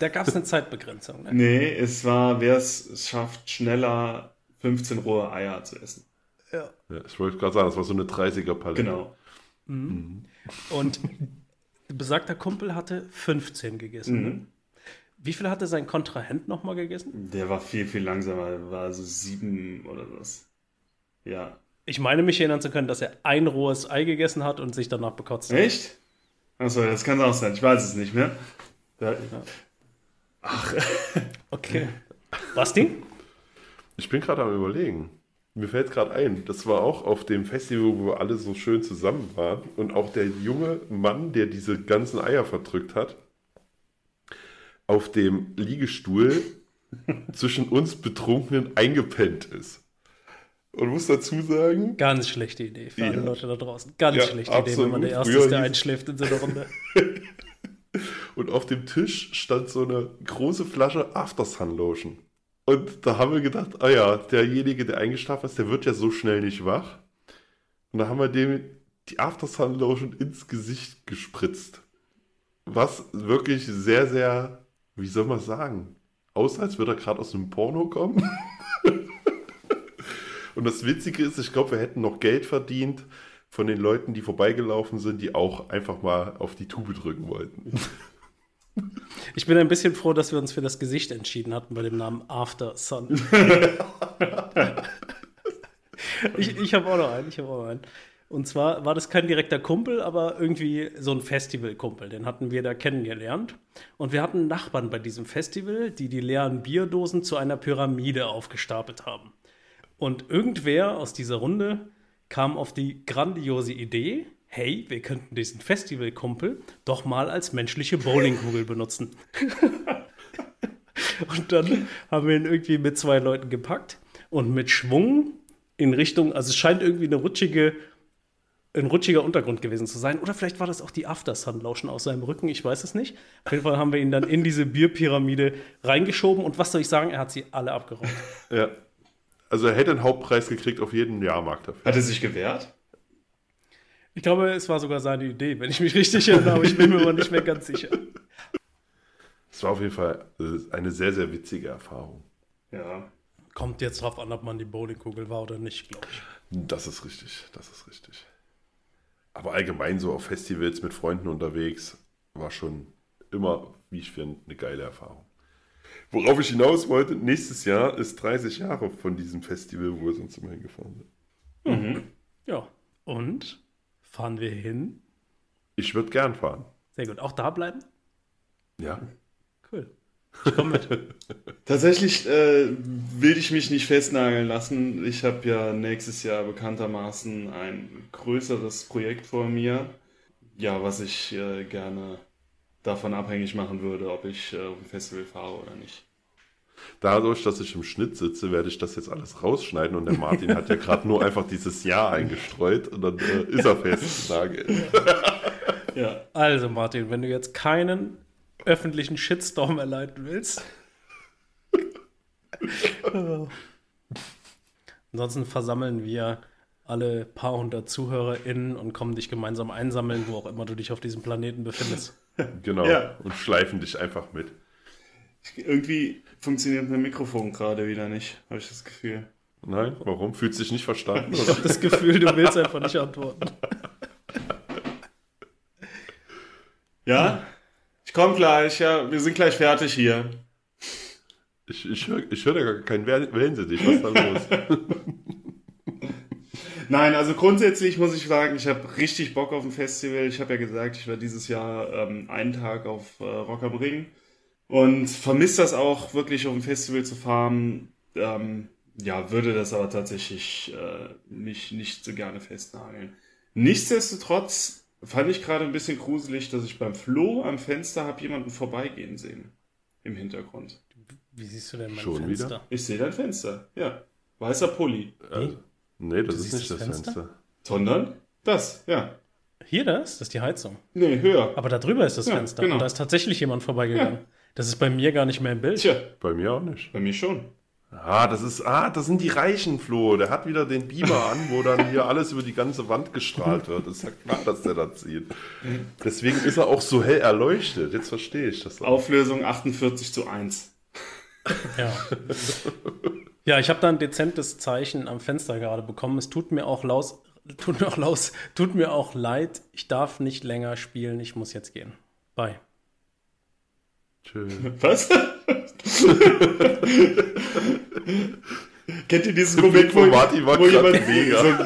Da gab es eine Zeitbegrenzung. Ne? Nee, es war, wer es schafft, schneller 15 rohe Eier zu essen. Ja. ja ich wollte gerade sagen, das war so eine 30er-Palette. Genau. Mhm. Mhm. Und besagter Kumpel hatte 15 gegessen. Ne? Wie viel hatte sein Kontrahent nochmal gegessen? Der war viel, viel langsamer. War so sieben oder was. Ja. Ich meine mich erinnern zu können, dass er ein rohes Ei gegessen hat und sich danach bekotzt hat. Echt? Achso, das kann auch sein. Ich weiß es nicht mehr. Da, Ach. Okay. Was Ding? Ich bin gerade am überlegen. Mir fällt gerade ein, das war auch auf dem Festival, wo wir alle so schön zusammen waren und auch der junge Mann, der diese ganzen Eier verdrückt hat, auf dem Liegestuhl zwischen uns Betrunkenen eingepennt ist. Und muss dazu sagen. Ganz schlechte Idee für ja. alle Leute da draußen. Ganz ja, schlechte absolut. Idee, wenn man der Erste ist, der einschläft in so einer Runde. und auf dem Tisch stand so eine große Flasche Aftersun Lotion. Und da haben wir gedacht, ah ja, derjenige, der eingeschlafen ist, der wird ja so schnell nicht wach. Und da haben wir dem die Aftersun Lotion ins Gesicht gespritzt. Was wirklich sehr, sehr, wie soll man sagen, aussah, als würde er gerade aus einem Porno kommen. Und das Witzige ist, ich glaube, wir hätten noch Geld verdient von den Leuten, die vorbeigelaufen sind, die auch einfach mal auf die Tube drücken wollten. Ich bin ein bisschen froh, dass wir uns für das Gesicht entschieden hatten bei dem Namen After Sun. ich ich habe auch noch einen, ich habe auch noch einen. Und zwar war das kein direkter Kumpel, aber irgendwie so ein Festivalkumpel. Den hatten wir da kennengelernt. Und wir hatten Nachbarn bei diesem Festival, die die leeren Bierdosen zu einer Pyramide aufgestapelt haben. Und irgendwer aus dieser Runde kam auf die grandiose Idee, hey, wir könnten diesen Festivalkumpel doch mal als menschliche Bowlingkugel benutzen. und dann haben wir ihn irgendwie mit zwei Leuten gepackt und mit Schwung in Richtung, also es scheint irgendwie eine rutschige, ein rutschiger Untergrund gewesen zu sein. Oder vielleicht war das auch die Aftersun-Lotion aus seinem Rücken, ich weiß es nicht. Auf jeden Fall haben wir ihn dann in diese Bierpyramide reingeschoben und was soll ich sagen, er hat sie alle abgeräumt. Ja. Also er hätte einen Hauptpreis gekriegt auf jeden Jahrmarkt dafür. Hat er sich gewehrt? Ich glaube, es war sogar seine Idee, wenn ich mich richtig erinnere, aber ich bin mir aber nicht mehr ganz sicher. Es war auf jeden Fall äh, eine sehr, sehr witzige Erfahrung. Ja. Kommt jetzt drauf an, ob man die Bowlingkugel war oder nicht, glaube ich. Das ist richtig, das ist richtig. Aber allgemein so auf Festivals mit Freunden unterwegs war schon immer, wie ich finde, eine geile Erfahrung. Worauf ich hinaus wollte, nächstes Jahr ist 30 Jahre von diesem Festival, wo wir sonst immer hingefahren sind. Mhm. Ja, und fahren wir hin Ich würde gern fahren. Sehr gut. Auch da bleiben? Ja. Cool. Ich komme mit. Tatsächlich äh, will ich mich nicht festnageln lassen. Ich habe ja nächstes Jahr bekanntermaßen ein größeres Projekt vor mir. Ja, was ich äh, gerne davon abhängig machen würde, ob ich äh, auf ein Festival fahre oder nicht. Dadurch, dass ich im Schnitt sitze, werde ich das jetzt alles rausschneiden und der Martin hat ja gerade nur einfach dieses Jahr eingestreut und dann äh, ist er festgenagelt. ja. Also Martin, wenn du jetzt keinen öffentlichen Shitstorm erleiden willst. Ansonsten versammeln wir alle paar hundert ZuhörerInnen und kommen dich gemeinsam einsammeln, wo auch immer du dich auf diesem Planeten befindest. Genau. Ja. Und schleifen dich einfach mit. Irgendwie funktioniert mein Mikrofon gerade wieder nicht, habe ich das Gefühl. Nein, warum? Fühlt sich nicht verstanden? Ich habe das Gefühl, du willst einfach nicht antworten. Ja? Komme gleich, ja. Wir sind gleich fertig hier. Ich, ich höre ich hör da gar keinen Wellensittich. Was ist da los? Nein, also grundsätzlich muss ich sagen, ich habe richtig Bock auf ein Festival. Ich habe ja gesagt, ich war dieses Jahr ähm, einen Tag auf äh, Rock am Ring und vermisse das auch wirklich auf ein Festival zu fahren. Ähm, ja, würde das aber tatsächlich äh, nicht, nicht so gerne festnageln. Nichtsdestotrotz fand ich gerade ein bisschen gruselig, dass ich beim Flo am Fenster habe jemanden vorbeigehen sehen. Im Hintergrund. Wie siehst du denn mein Schon Fenster? wieder? Ich sehe dein Fenster, ja. Weißer Pulli. Also, nee, das Du ist nicht das das Fenster? Fenster. Sondern das, ja. Hier das? Das ist die Heizung. Nee, höher. Aber da drüber ist das Ja, Fenster. genau. Und da ist tatsächlich jemand vorbeigegangen. Ja. Das ist bei mir gar nicht mehr im Bild. Tja, Bei mir auch nicht. bei mir schon. Ah, das ist, ah, das sind die reichen Flo. Der hat wieder den Beamer an, wo dann hier alles über die ganze Wand gestrahlt wird. Das ist ja klar, dass der da zieht. Deswegen ist er auch so hell erleuchtet. Jetzt verstehe ich das. auch. Auflösung 48 zu 1. Ja. Ja, ich habe da ein dezentes Zeichen am Fenster gerade bekommen. Es tut mir auch laus, tut mir auch laus, tut mir auch leid. Ich darf nicht länger spielen. Ich muss jetzt gehen. Bye. Tschö. Was? Kennt ihr dieses Der Moment, Blick wo grad jemand so,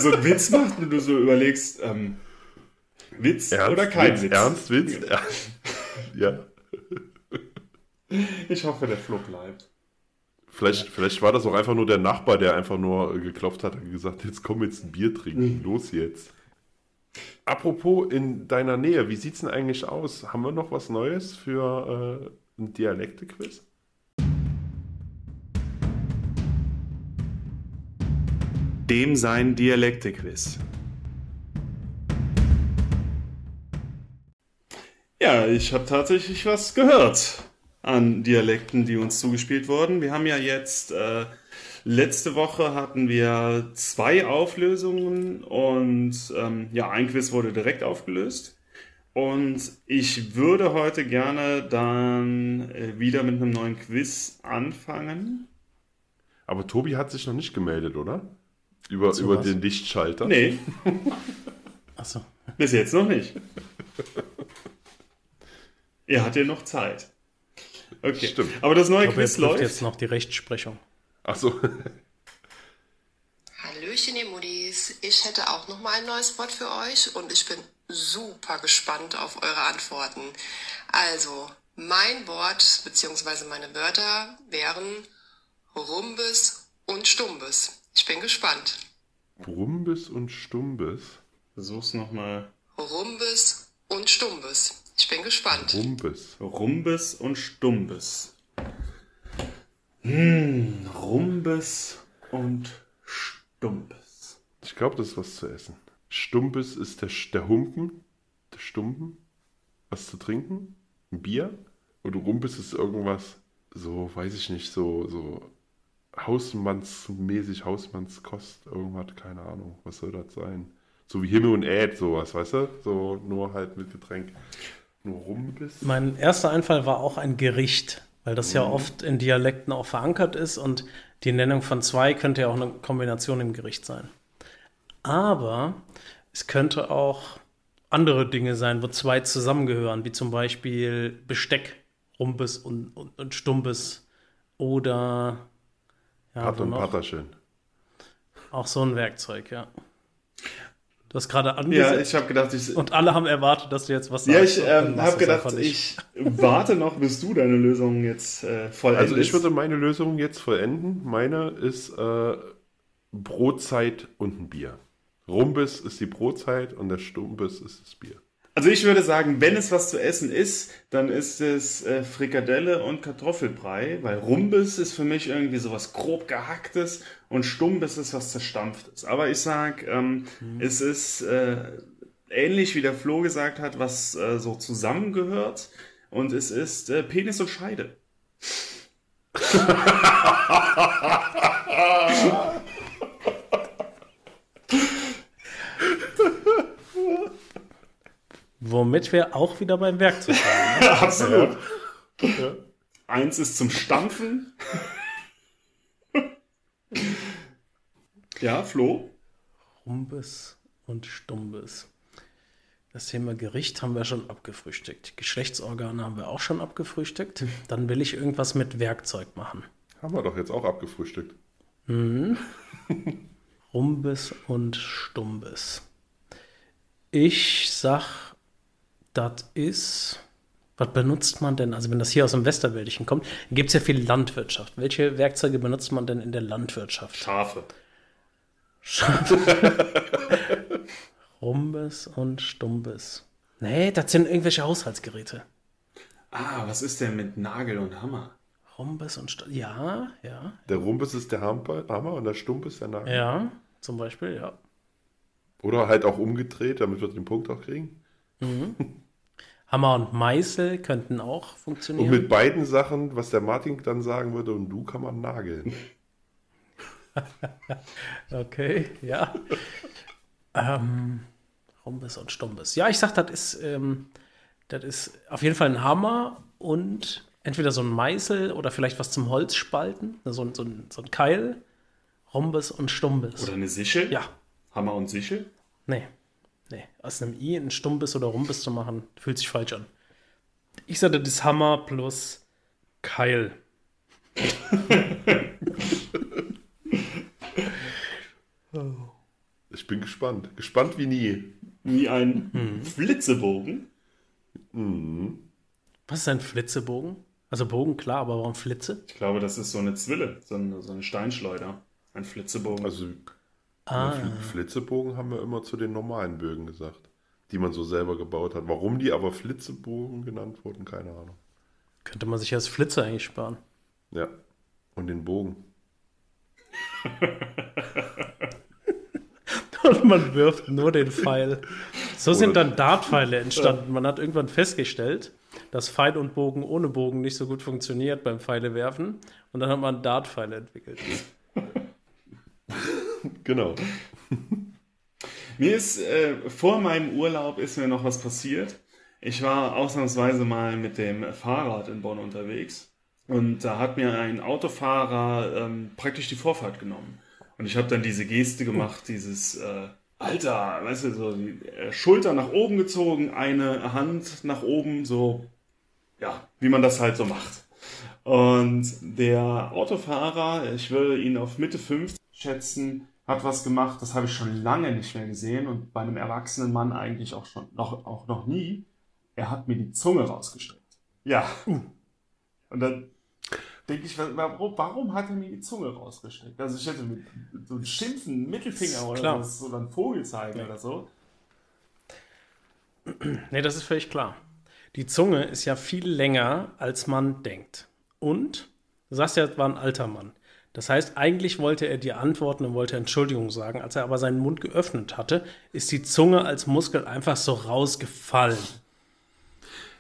so einen Witz macht und du so überlegst, ähm, Witz Ernst, oder kein Witz, Witz? Ernst, Witz? Ernst. Ja. Ich hoffe, der Flo bleibt. Vielleicht, vielleicht war das auch einfach nur der Nachbar, der einfach nur geklopft hat und gesagt, jetzt komm jetzt ein Bier Mhm. trinken, los jetzt. Apropos in deiner Nähe, wie sieht's denn eigentlich aus? Haben wir noch was Neues für äh, ein Dialekte-Quiz? Dem sein Dialekte-Quiz. Ja, ich habe tatsächlich was gehört an Dialekten, die uns zugespielt wurden. Wir haben ja jetzt, äh, letzte Woche hatten wir zwei Auflösungen und ähm, ja, ein Quiz wurde direkt aufgelöst. Und ich würde heute gerne dann äh, wieder mit einem neuen Quiz anfangen. Aber Tobi hat sich noch nicht gemeldet, oder? Über, über was? den Lichtschalter. Nee, Achso. bis jetzt noch nicht. Er hat ja noch Zeit. Okay, Stimmt. aber das neue Ich glaube, Quiz jetzt läuft läuft. jetzt noch die Rechtsprechung. Achso. Hallöchen, ihr Muddis. Ich hätte auch noch mal ein neues Wort für euch und ich bin super gespannt auf eure Antworten. Also, mein Wort bzw. meine Wörter wären Rumbes und Stumbes. Ich bin gespannt. Brumbes und Stumbes. Versuch's nochmal. Rumbes und Stumbes. Ich bin gespannt. Rumbes. Rumbes und Stumbes. Hm, Rumbes und Stumbes. Ich glaube, das ist was zu essen. Stumpes ist der, der Humpen, der Stumpen. Was zu trinken? Ein Bier? Und Rumpes ist irgendwas, so, weiß ich nicht, so, so Hausmannsmäßig, Hausmannskost, irgendwas, keine Ahnung. Was soll das sein? So wie Himmel und Äd, sowas, weißt du? So nur halt mit Getränk. Nur Rumpes? Mein erster Einfall war auch ein Gericht, weil das Mhm. ja oft in Dialekten auch verankert ist und die Nennung von zwei könnte ja auch eine Kombination im Gericht sein. Aber es könnte auch andere Dinge sein, wo zwei zusammengehören, wie zum Beispiel Besteck, Rumpes und, und, und Stumpes oder ja, Pat und noch? Patterchen. auch so ein Werkzeug, ja. Du hast gerade angesetzt. Ja, ich habe gedacht, ich. Und alle haben erwartet, dass du jetzt was sagst. Ja, ich ähm, habe gedacht, ich warte noch, bis du deine Lösung jetzt äh, vollendest. Also ich würde meine Lösung jetzt vollenden. Meine ist äh, Brotzeit und ein Bier. Rumbis ist die Brotzeit und der Stumbis ist das Bier. Also ich würde sagen, wenn es was zu essen ist, dann ist es äh, Frikadelle und Kartoffelbrei, weil Rumbis ist für mich irgendwie sowas grob gehacktes und Stumbis ist was zerstampftes. Aber ich sag, ähm, mhm. es ist äh, ähnlich wie der Flo gesagt hat, was äh, so zusammengehört und es ist äh, Penis und Scheide. Womit wir auch wieder beim Werkzeug waren. Ne? Absolut. Ja. Eins ist zum Stampfen. ja, Flo? Rumbes und Stumbes. Das Thema Gericht haben wir schon abgefrühstückt. Geschlechtsorgane haben wir auch schon abgefrühstückt. Dann will ich irgendwas mit Werkzeug machen. Haben wir doch jetzt auch abgefrühstückt. Mhm. Rumbes und Stumbes. Ich sag das ist. Was benutzt man denn? Also, wenn das hier aus dem Westerwäldchen kommt, gibt es ja viel Landwirtschaft. Welche Werkzeuge benutzt man denn in der Landwirtschaft? Schafe. Schafe. Rumbes und Stumbes. Nee, das sind irgendwelche Haushaltsgeräte. Ah, was ist denn mit Nagel und Hammer? Rumbes und Stumbes. Ja, ja. Der Rumbes ist der Hammer und der Stumbes der Nagel. Ja, zum Beispiel, ja. Oder halt auch umgedreht, damit wir den Punkt auch kriegen. Mhm. Hammer und Meißel könnten auch funktionieren. Und mit beiden Sachen, was der Martin dann sagen würde, und du kann man nageln. okay, ja. ähm, Rumbes und Stumbes. Ja, ich sag, das ist, ähm, das ist auf jeden Fall ein Hammer und entweder so ein Meißel oder vielleicht was zum Holzspalten, so, so, so ein Keil. Rumbes und Stumbes. Oder eine Sichel? Ja. Hammer und Sichel? Nee. Nee, aus einem I ein Stumpes oder Rumpes zu machen, fühlt sich falsch an. Ich sagte das Hammer plus Keil. ich bin gespannt. Gespannt wie nie. Wie ein hm. Flitzebogen. Mhm. Was ist ein Flitzebogen? Also Bogen, klar, aber warum Flitze? Ich glaube, das ist so eine Zwille, so eine, so eine Steinschleuder. Ein Flitzebogen. Also Ah. Flitzebogen haben wir immer zu den normalen Bögen gesagt, die man so selber gebaut hat. Warum die aber Flitzebogen genannt wurden, keine Ahnung. Könnte man sich als Flitze eigentlich sparen. Ja. Und den Bogen. und man wirft nur den Pfeil. So sind dann Dartpfeile entstanden. Man hat irgendwann festgestellt, dass Pfeil und Bogen ohne Bogen nicht so gut funktioniert beim Pfeile werfen. Und dann hat man Dartpfeile entwickelt. Genau. mir ist äh, vor meinem Urlaub ist mir noch was passiert. Ich war ausnahmsweise mal mit dem Fahrrad in Bonn unterwegs und da hat mir ein Autofahrer ähm, praktisch die Vorfahrt genommen. Und ich habe dann diese Geste gemacht, dieses äh, Alter, weißt du, so die äh, Schulter nach oben gezogen, eine Hand nach oben, so, ja, wie man das halt so macht. Und der Autofahrer, ich würde ihn auf Mitte 50 schätzen, hat was gemacht, das habe ich schon lange nicht mehr gesehen und bei einem erwachsenen Mann eigentlich auch schon noch, auch noch nie. Er hat mir die Zunge rausgestreckt. Ja. Uh. Und dann denke ich, warum, warum hat er mir die Zunge rausgestreckt? Also ich hätte mit so einem Schimpfen, Mittelfinger oder klar. was, oder einen Vogel zeigen ja. oder so. Nee, das ist völlig klar. Die Zunge ist ja viel länger, als man denkt. Und, du sagst ja, es war ein alter Mann. Das heißt, eigentlich wollte er dir antworten und wollte Entschuldigung sagen. Als er aber seinen Mund geöffnet hatte, ist die Zunge als Muskel einfach so rausgefallen.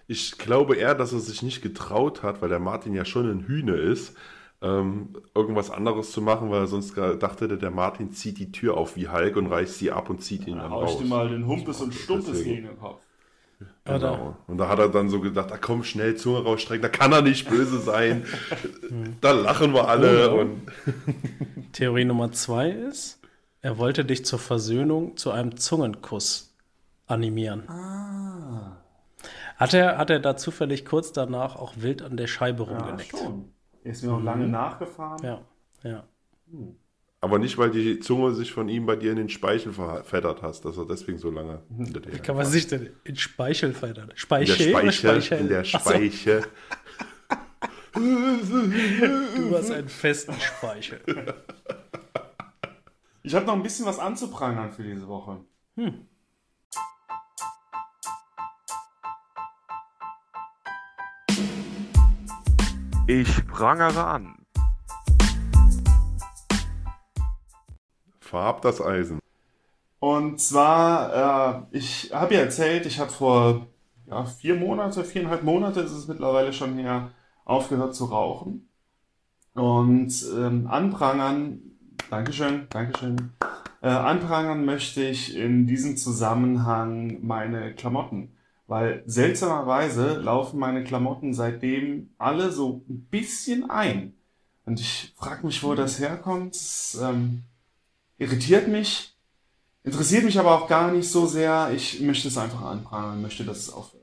Ich glaube eher, dass er sich nicht getraut hat, weil der Martin ja schon ein Hühne ist, ähm, irgendwas anderes zu machen, weil er sonst dachte, der Martin zieht die Tür auf wie Hulk und reißt sie ab und zieht ihn dann, dann raus. ich dir mal den Humpes und Stumpes gegen den Kopf. Genau. Und da hat er dann so gedacht, da komm schnell Zunge rausstrecken, da kann er nicht böse sein. da lachen wir alle. Oh, und Theorie Nummer zwei ist, er wollte dich zur Versöhnung zu einem Zungenkuss animieren. Ah. Hat er, hat er da zufällig kurz danach auch wild an der Scheibe rumgeleckt? Ja, schon. Er ist mir noch mhm. lange nachgefahren. Ja, ja. Hm. Aber nicht, weil die Zunge sich von ihm bei dir in den Speichel verfettert hast, dass er deswegen so lange hinter dir Wie kann man sich denn in Speichel fettern? Speichel? In der Speichel. In der Speichel. du hast einen festen Speichel. Ich habe noch ein bisschen was anzuprangern für diese Woche. Hm. Ich prangere an. Farb das Eisen. Und zwar, äh, ich habe ja erzählt, ich habe vor ja, vier Monate, viereinhalb Monate ist es mittlerweile schon her, aufgehört zu rauchen. Und ähm, anprangern, Dankeschön, Dankeschön, äh, anprangern möchte ich in diesem Zusammenhang meine Klamotten. Weil seltsamerweise laufen meine Klamotten seitdem alle so ein bisschen ein. Und ich frage mich, wo das herkommt. Ähm, irritiert mich, interessiert mich aber auch gar nicht so sehr. Ich möchte es einfach anprangern, möchte, dass es aufhört.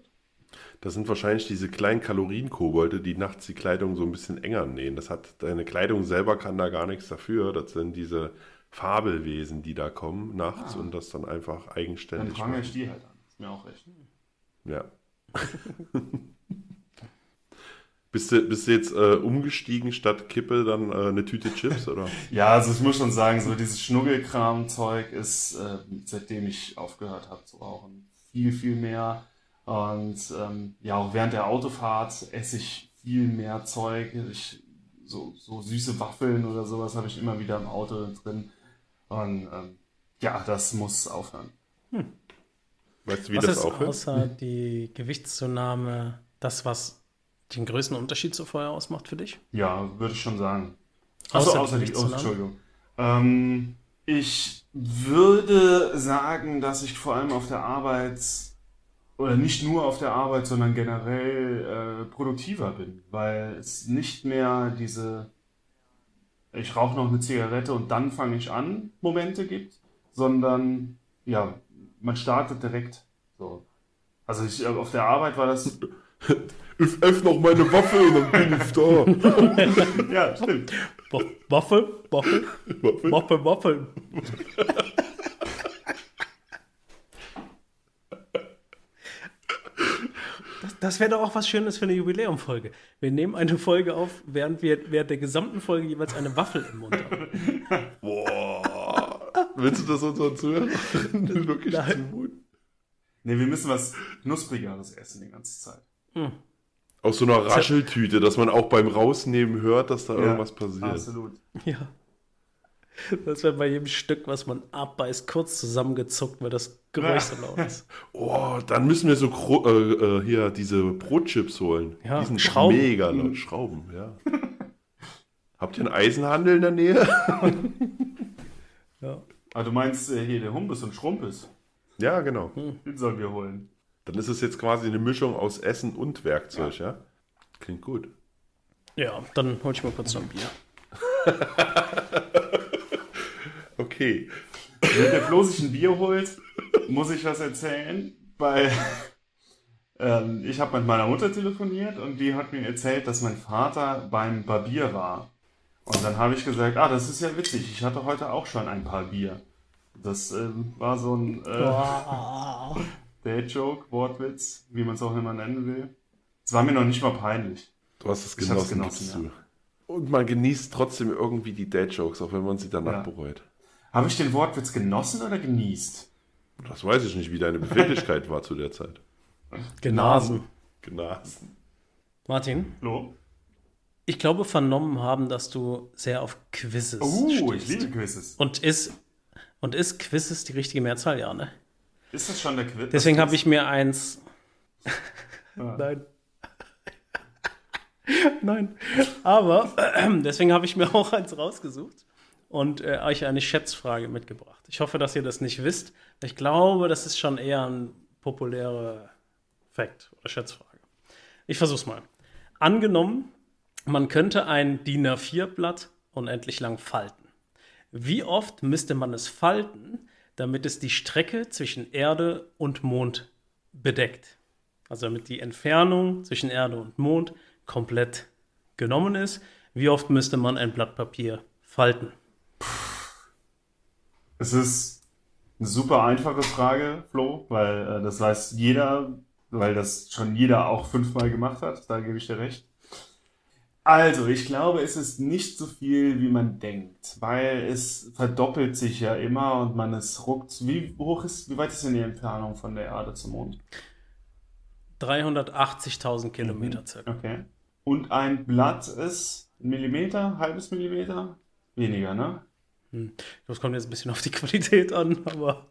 Das sind wahrscheinlich diese kleinen Kalorienkobolde, die nachts die Kleidung so ein bisschen enger nähen. Das hat deine Kleidung selber kann da gar nichts dafür. Das sind diese Fabelwesen, die da kommen nachts ah. und das dann einfach eigenständig. Dann prange ich die halt an. Ist mir auch recht. Ja. Bist du, bist du jetzt äh, umgestiegen statt Kippe dann äh, eine Tüte Chips, oder? ja, also ich muss schon sagen, so dieses Schnuggelkram-Zeug ist, äh, seitdem ich aufgehört habe zu rauchen, viel, viel mehr. Und ähm, ja, auch während der Autofahrt esse ich viel mehr Zeug. Ich, so, so süße Waffeln oder sowas habe ich immer wieder im Auto drin. Und ähm, ja, das muss aufhören. Hm. Weißt du, wie was das ist aufhört? außer die Gewichtszunahme das, was den größten Unterschied zu vorher ausmacht für dich? Ja, würde ich schon sagen. Achso, außer, außer die, oh, Entschuldigung. Ähm, ich würde sagen, dass ich vor allem auf der Arbeit oder nicht nur auf der Arbeit, sondern generell äh, produktiver bin, weil es nicht mehr diese ich rauche noch eine Zigarette und dann fange ich an Momente gibt, sondern ja, man startet direkt so. Also ich, auf der Arbeit war das ich esse noch meine Waffe und dann bin ich da. ja, stimmt. Waffe, Waffe, Waffe, Waffe, Waffe. Das, das wäre doch auch was Schönes für eine Jubiläumfolge. Wir nehmen eine Folge auf, während wir während der gesamten Folge jeweils eine Waffel im Mund haben. Boah. Willst du das unseren Zuhörern wirklich zumuten? Nee, wir müssen was Knusprigeres essen die ganze Zeit. Hm. Aus so einer Rascheltüte, dass man auch beim Rausnehmen hört, dass da ja, irgendwas passiert. Absolut. Ja. Das wäre bei jedem Stück, was man abbeißt, kurz zusammengezuckt, weil das Geräusch so laut ist. Oh, dann müssen wir so äh, äh, hier diese Brotchips holen. Ja, die sind Schrauben. mega laut. Mhm. Schrauben, ja. Habt ihr einen Eisenhandel in der Nähe? ja. Ah, du meinst äh, hier der Humbus und Schrumpus? Ja, genau. Den sollen wir holen. Dann ist es jetzt quasi eine Mischung aus Essen und Werkzeug, ja? ja? Klingt gut. Ja, dann hol ich mal kurz noch ein Bier. okay. Wenn der Flo sich ein Bier holt, muss ich was erzählen, weil ähm, ich habe mit meiner Mutter telefoniert und die hat mir erzählt, dass mein Vater beim Barbier war. Und dann habe ich gesagt, ah, das ist ja witzig, ich hatte heute auch schon ein paar Bier. Das ähm, war so ein äh, Date-Joke, Wortwitz, wie man es auch immer nennen will. Es war mir noch nicht mal peinlich. Du hast es genossen. genossen ja. Und man genießt trotzdem irgendwie die Date-Jokes, auch wenn man sie danach ja. bereut. Habe ich den Wortwitz genossen oder genießt? Das weiß ich nicht, wie deine Befindlichkeit war zu der Zeit. Genasen. Genasen. Martin? Hallo? Ich glaube, vernommen haben, dass du sehr auf Quizzes Oh, stehst. ich liebe Quizzes. Und ist, und ist Quizzes die richtige Mehrzahl? Ja, ne? Ist das schon der Quiz? Deswegen habe ich mir eins. Ah. Nein. Nein. Aber äh, deswegen habe ich mir auch eins rausgesucht und äh, euch eine Schätzfrage mitgebracht. Ich hoffe, dass ihr das nicht wisst. Ich glaube, das ist schon eher ein populärer Fakt oder Schätzfrage. Ich versuche es mal. Angenommen, man könnte ein DIN A4-Blatt unendlich lang falten. Wie oft müsste man es falten, damit es die Strecke zwischen Erde und Mond bedeckt. Also damit die Entfernung zwischen Erde und Mond komplett genommen ist. Wie oft müsste man ein Blatt Papier falten? Es ist eine super einfache Frage, Flo, weil äh, das weiß jeder, weil das schon jeder auch fünfmal gemacht hat. Da gebe ich dir recht. Also, ich glaube, es ist nicht so viel, wie man denkt, weil es verdoppelt sich ja immer und man ist ruckt. Wie hoch ist, wie weit ist denn die Entfernung von der Erde zum Mond? 380.000 Kilometer Mhm. circa. Okay. Und ein Blatt ist ein Millimeter, halbes Millimeter? Weniger, ne? Das kommt jetzt ein bisschen auf die Qualität an, aber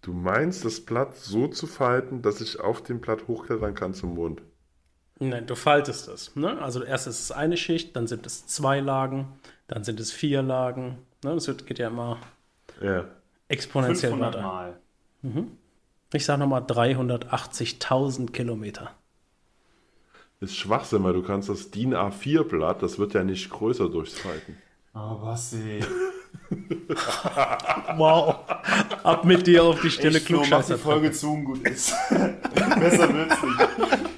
Du meinst, das Blatt so zu falten, dass ich auf dem Blatt hochklettern kann zum Mond? Nein, du faltest es. Ne? Also erst ist es eine Schicht, dann sind es zwei Lagen, dann sind es vier Lagen. Ne? Das wird, geht ja immer Ja. exponentiell 500 weiter. Mal. Ich sage nochmal 380.000 Kilometer. Ist Schwachsinn, weil du kannst das DIN A4-Blatt, das wird ja nicht größer durchs Falten. Oh, Basti. Wow. Ab mit dir auf die Stelle Echt, Flo, mach die Klugscheißer. Folge zu gut ist. Besser wird's nicht.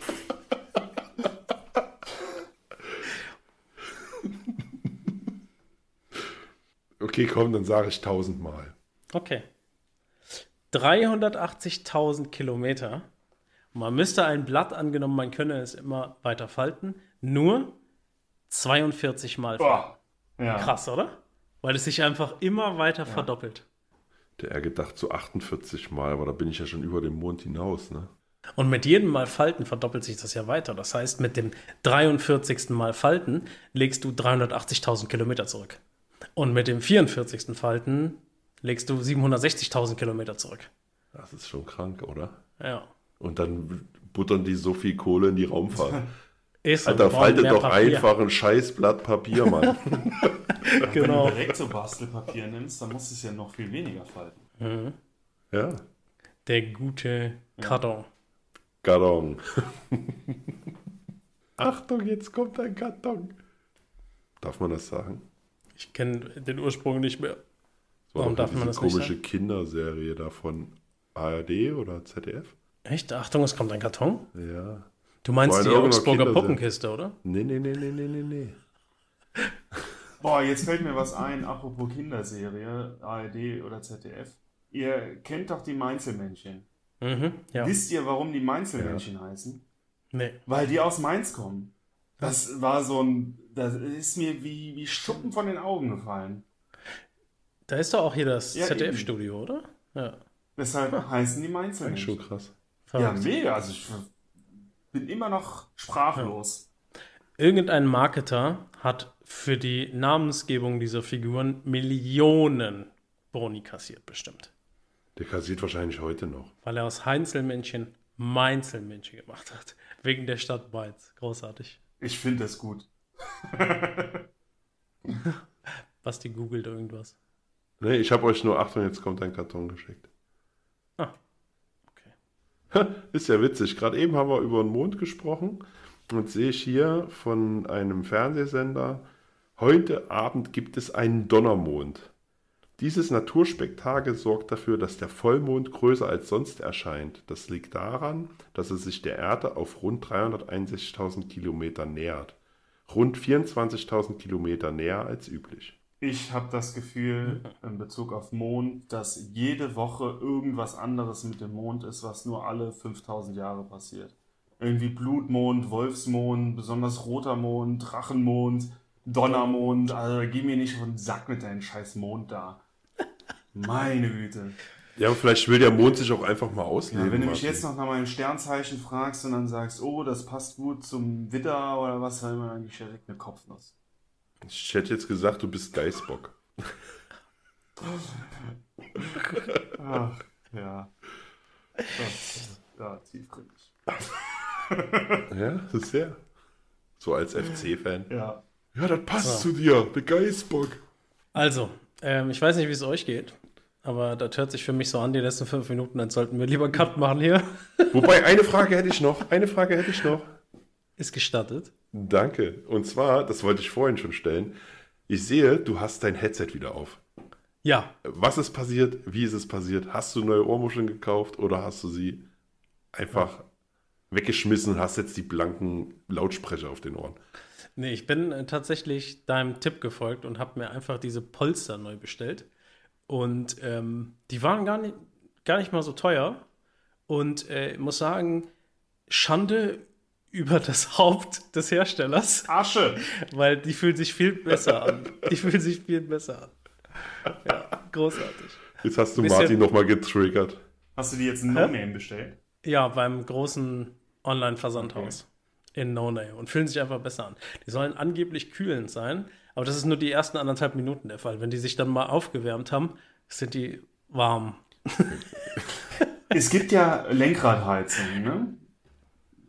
Okay, komm, dann sage ich tausendmal. Okay. 380.000 Kilometer. Man müsste ein Blatt angenommen, man könne es immer weiter falten, nur 42 Mal. falten. Boah. Ja. Krass, oder? Weil es sich einfach immer weiter verdoppelt. Der er gedacht so 48 Mal, aber da bin ich ja schon über den Mond hinaus, ne? Und mit jedem Mal Falten verdoppelt sich das ja weiter. Das heißt, mit dem 43. Mal Falten legst du 380.000 Kilometer zurück. Und mit dem 44. Falten legst du 760.000 Kilometer zurück. Das ist schon krank, oder? Ja. Und dann buttern die so viel Kohle in die Raumfahrt. Ist so, Alter, faltet doch Papier. einfach ein scheiß Blatt Papier, Mann. Wenn Genau. du direkt so Bastelpapier nimmst, dann musst du es ja noch viel weniger falten. ja, Der gute Karton. Karton. Achtung, jetzt kommt ein Karton. Darf man das sagen? Ich kenne den Ursprung nicht mehr. Das war Warum darf man das nicht komische Kinderserie da von ARD oder ZDF. Echt? Achtung, es kommt ein Karton? Ja. Du meinst die Augsburger. Puppenkiste, oder? Nee, nee, nee, nee, nee, nee, nee. Boah, jetzt fällt mir was ein, apropos Kinderserie, ARD oder ZDF. Ihr kennt doch die Mainzelmännchen. Mhm, ja. Wisst ihr, warum die Mainzelmännchen heißen? Nee. Weil die aus Mainz kommen. Das war so ein, das ist mir wie, wie Schuppen von den Augen gefallen. Da ist doch auch hier das Ja, ZDF-Studio, oder? Ja. Deshalb heißen die Eigentlich schon Mainzelmännchen. krass. Ja, Verrückt. mega. Also ich bin immer noch sprachlos. Irgendein Marketer hat für die Namensgebung dieser Figuren Millionen Boni kassiert, bestimmt. Der kassiert wahrscheinlich heute noch. Weil er aus Heinzelmännchen Mainzelmännchen gemacht hat. Wegen der Stadt Mainz. Großartig. Ich finde das gut. Basti googelt irgendwas. Nee, ich habe euch nur, Achtung, jetzt kommt ein Karton geschickt. Ah, okay. Ist ja witzig. Gerade eben haben wir über den Mond gesprochen. Und sehe ich hier von einem Fernsehsender, heute Abend gibt es einen Donnermond. Dieses Naturspektakel sorgt dafür, dass der Vollmond größer als sonst erscheint. Das liegt daran, dass es sich der Erde auf rund 361.000 Kilometer nähert. Rund 24.000 Kilometer näher als üblich. Ich habe das Gefühl in Bezug auf Mond, dass jede Woche irgendwas anderes mit dem Mond ist, was nur alle 5000 Jahre passiert. Irgendwie Blutmond, Wolfsmond, besonders roter Mond, Drachenmond, Donnermond. Also geh mir nicht auf den Sack mit deinem scheiß Mond da. Meine Güte. Ja, aber vielleicht will der Mond sich auch einfach mal ausleben. Ja, wenn du mich jetzt noch nach meinem Sternzeichen fragst und dann sagst, oh, das passt gut zum Widder oder was immer, dann gebe ich direkt eine Kopfnuss. Ich hätte jetzt gesagt, du bist Geißbock. Ach, ja. Das, ja, tiefgründig. Ja, das ist sehr. So als FC-Fan. Ja. Ja, das passt So. zu dir. Der Geißbock. Also, ähm, ich weiß nicht, wie es euch geht, aber das hört sich für mich so an, die letzten fünf Minuten, dann sollten wir lieber einen Cut machen hier. Wobei, eine Frage hätte ich noch. Eine Frage hätte ich noch. Ist gestattet. Danke. Und zwar, das wollte ich vorhin schon stellen. Ich sehe, du hast dein Headset wieder auf. Ja, Was ist passiert? Wie ist es passiert? Hast du neue Ohrmuscheln gekauft oder hast du sie einfach weggeschmissen und hast jetzt die blanken Lautsprecher auf den Ohren? nee, ich bin tatsächlich deinem Tipp gefolgt und habe mir einfach diese Polster neu bestellt. Und ähm, die waren gar nicht, gar nicht mal so teuer. Und äh, ich muss sagen, Schande über das Haupt des Herstellers. Asche! Weil die fühlen sich viel besser an. Die fühlen sich viel besser an. Ja, großartig. Jetzt hast du Bisschen- Martin nochmal getriggert. Hast du die jetzt ein No-Name bestellt? Ja, beim großen Online-Versandhaus in No Name und fühlen sich einfach besser an. Die sollen angeblich kühlend sein, aber das ist nur die ersten anderthalb Minuten der Fall. Wenn die sich dann mal aufgewärmt haben, sind die warm. Es gibt ja Lenkradheizung, ne?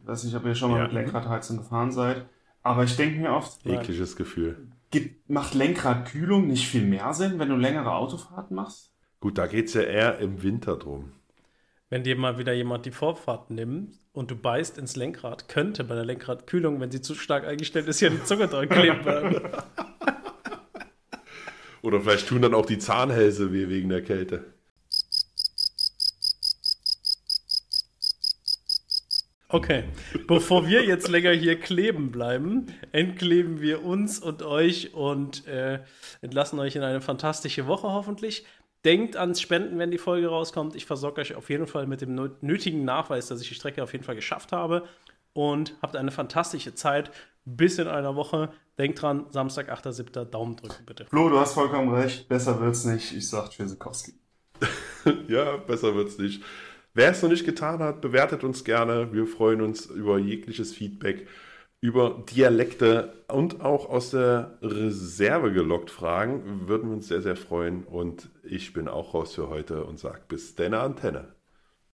weiß nicht, ob ihr schon mal Ja. mit Lenkradheizung gefahren seid. Aber ich denke mir oft, Ekliges Gefühl. gibt, macht Lenkradkühlung nicht viel mehr Sinn, wenn du längere Autofahrten machst? Gut, da geht es ja eher im Winter drum. Wenn dir mal wieder jemand die Vorfahrt nimmt und du beißt ins Lenkrad, könnte bei der Lenkradkühlung, wenn sie zu stark eingestellt ist, ja die Zunge dran kleben bleiben. Oder vielleicht tun dann auch die Zahnhälse weh wegen der Kälte. Okay, bevor wir jetzt länger hier kleben bleiben, entkleben wir uns und euch und äh, entlassen euch in eine fantastische Woche hoffentlich. Denkt ans Spenden, wenn die Folge rauskommt. Ich versorge euch auf jeden Fall mit dem nö- nötigen Nachweis, dass ich die Strecke auf jeden Fall geschafft habe. Und habt eine fantastische Zeit. Bis in einer Woche. Denkt dran, Samstag, 8.7. Daumen drücken, bitte. Flo, du hast vollkommen recht. Besser wird's nicht. Ich sag Tschüssikowski. Ja, besser wird's nicht. Wer es noch nicht getan hat, bewertet uns gerne. Wir freuen uns über jegliches Feedback, über Dialekte und auch aus der Reserve gelockt Fragen. Würden wir uns sehr, sehr freuen. Und ich bin auch raus für heute und sage bis deine Antenne.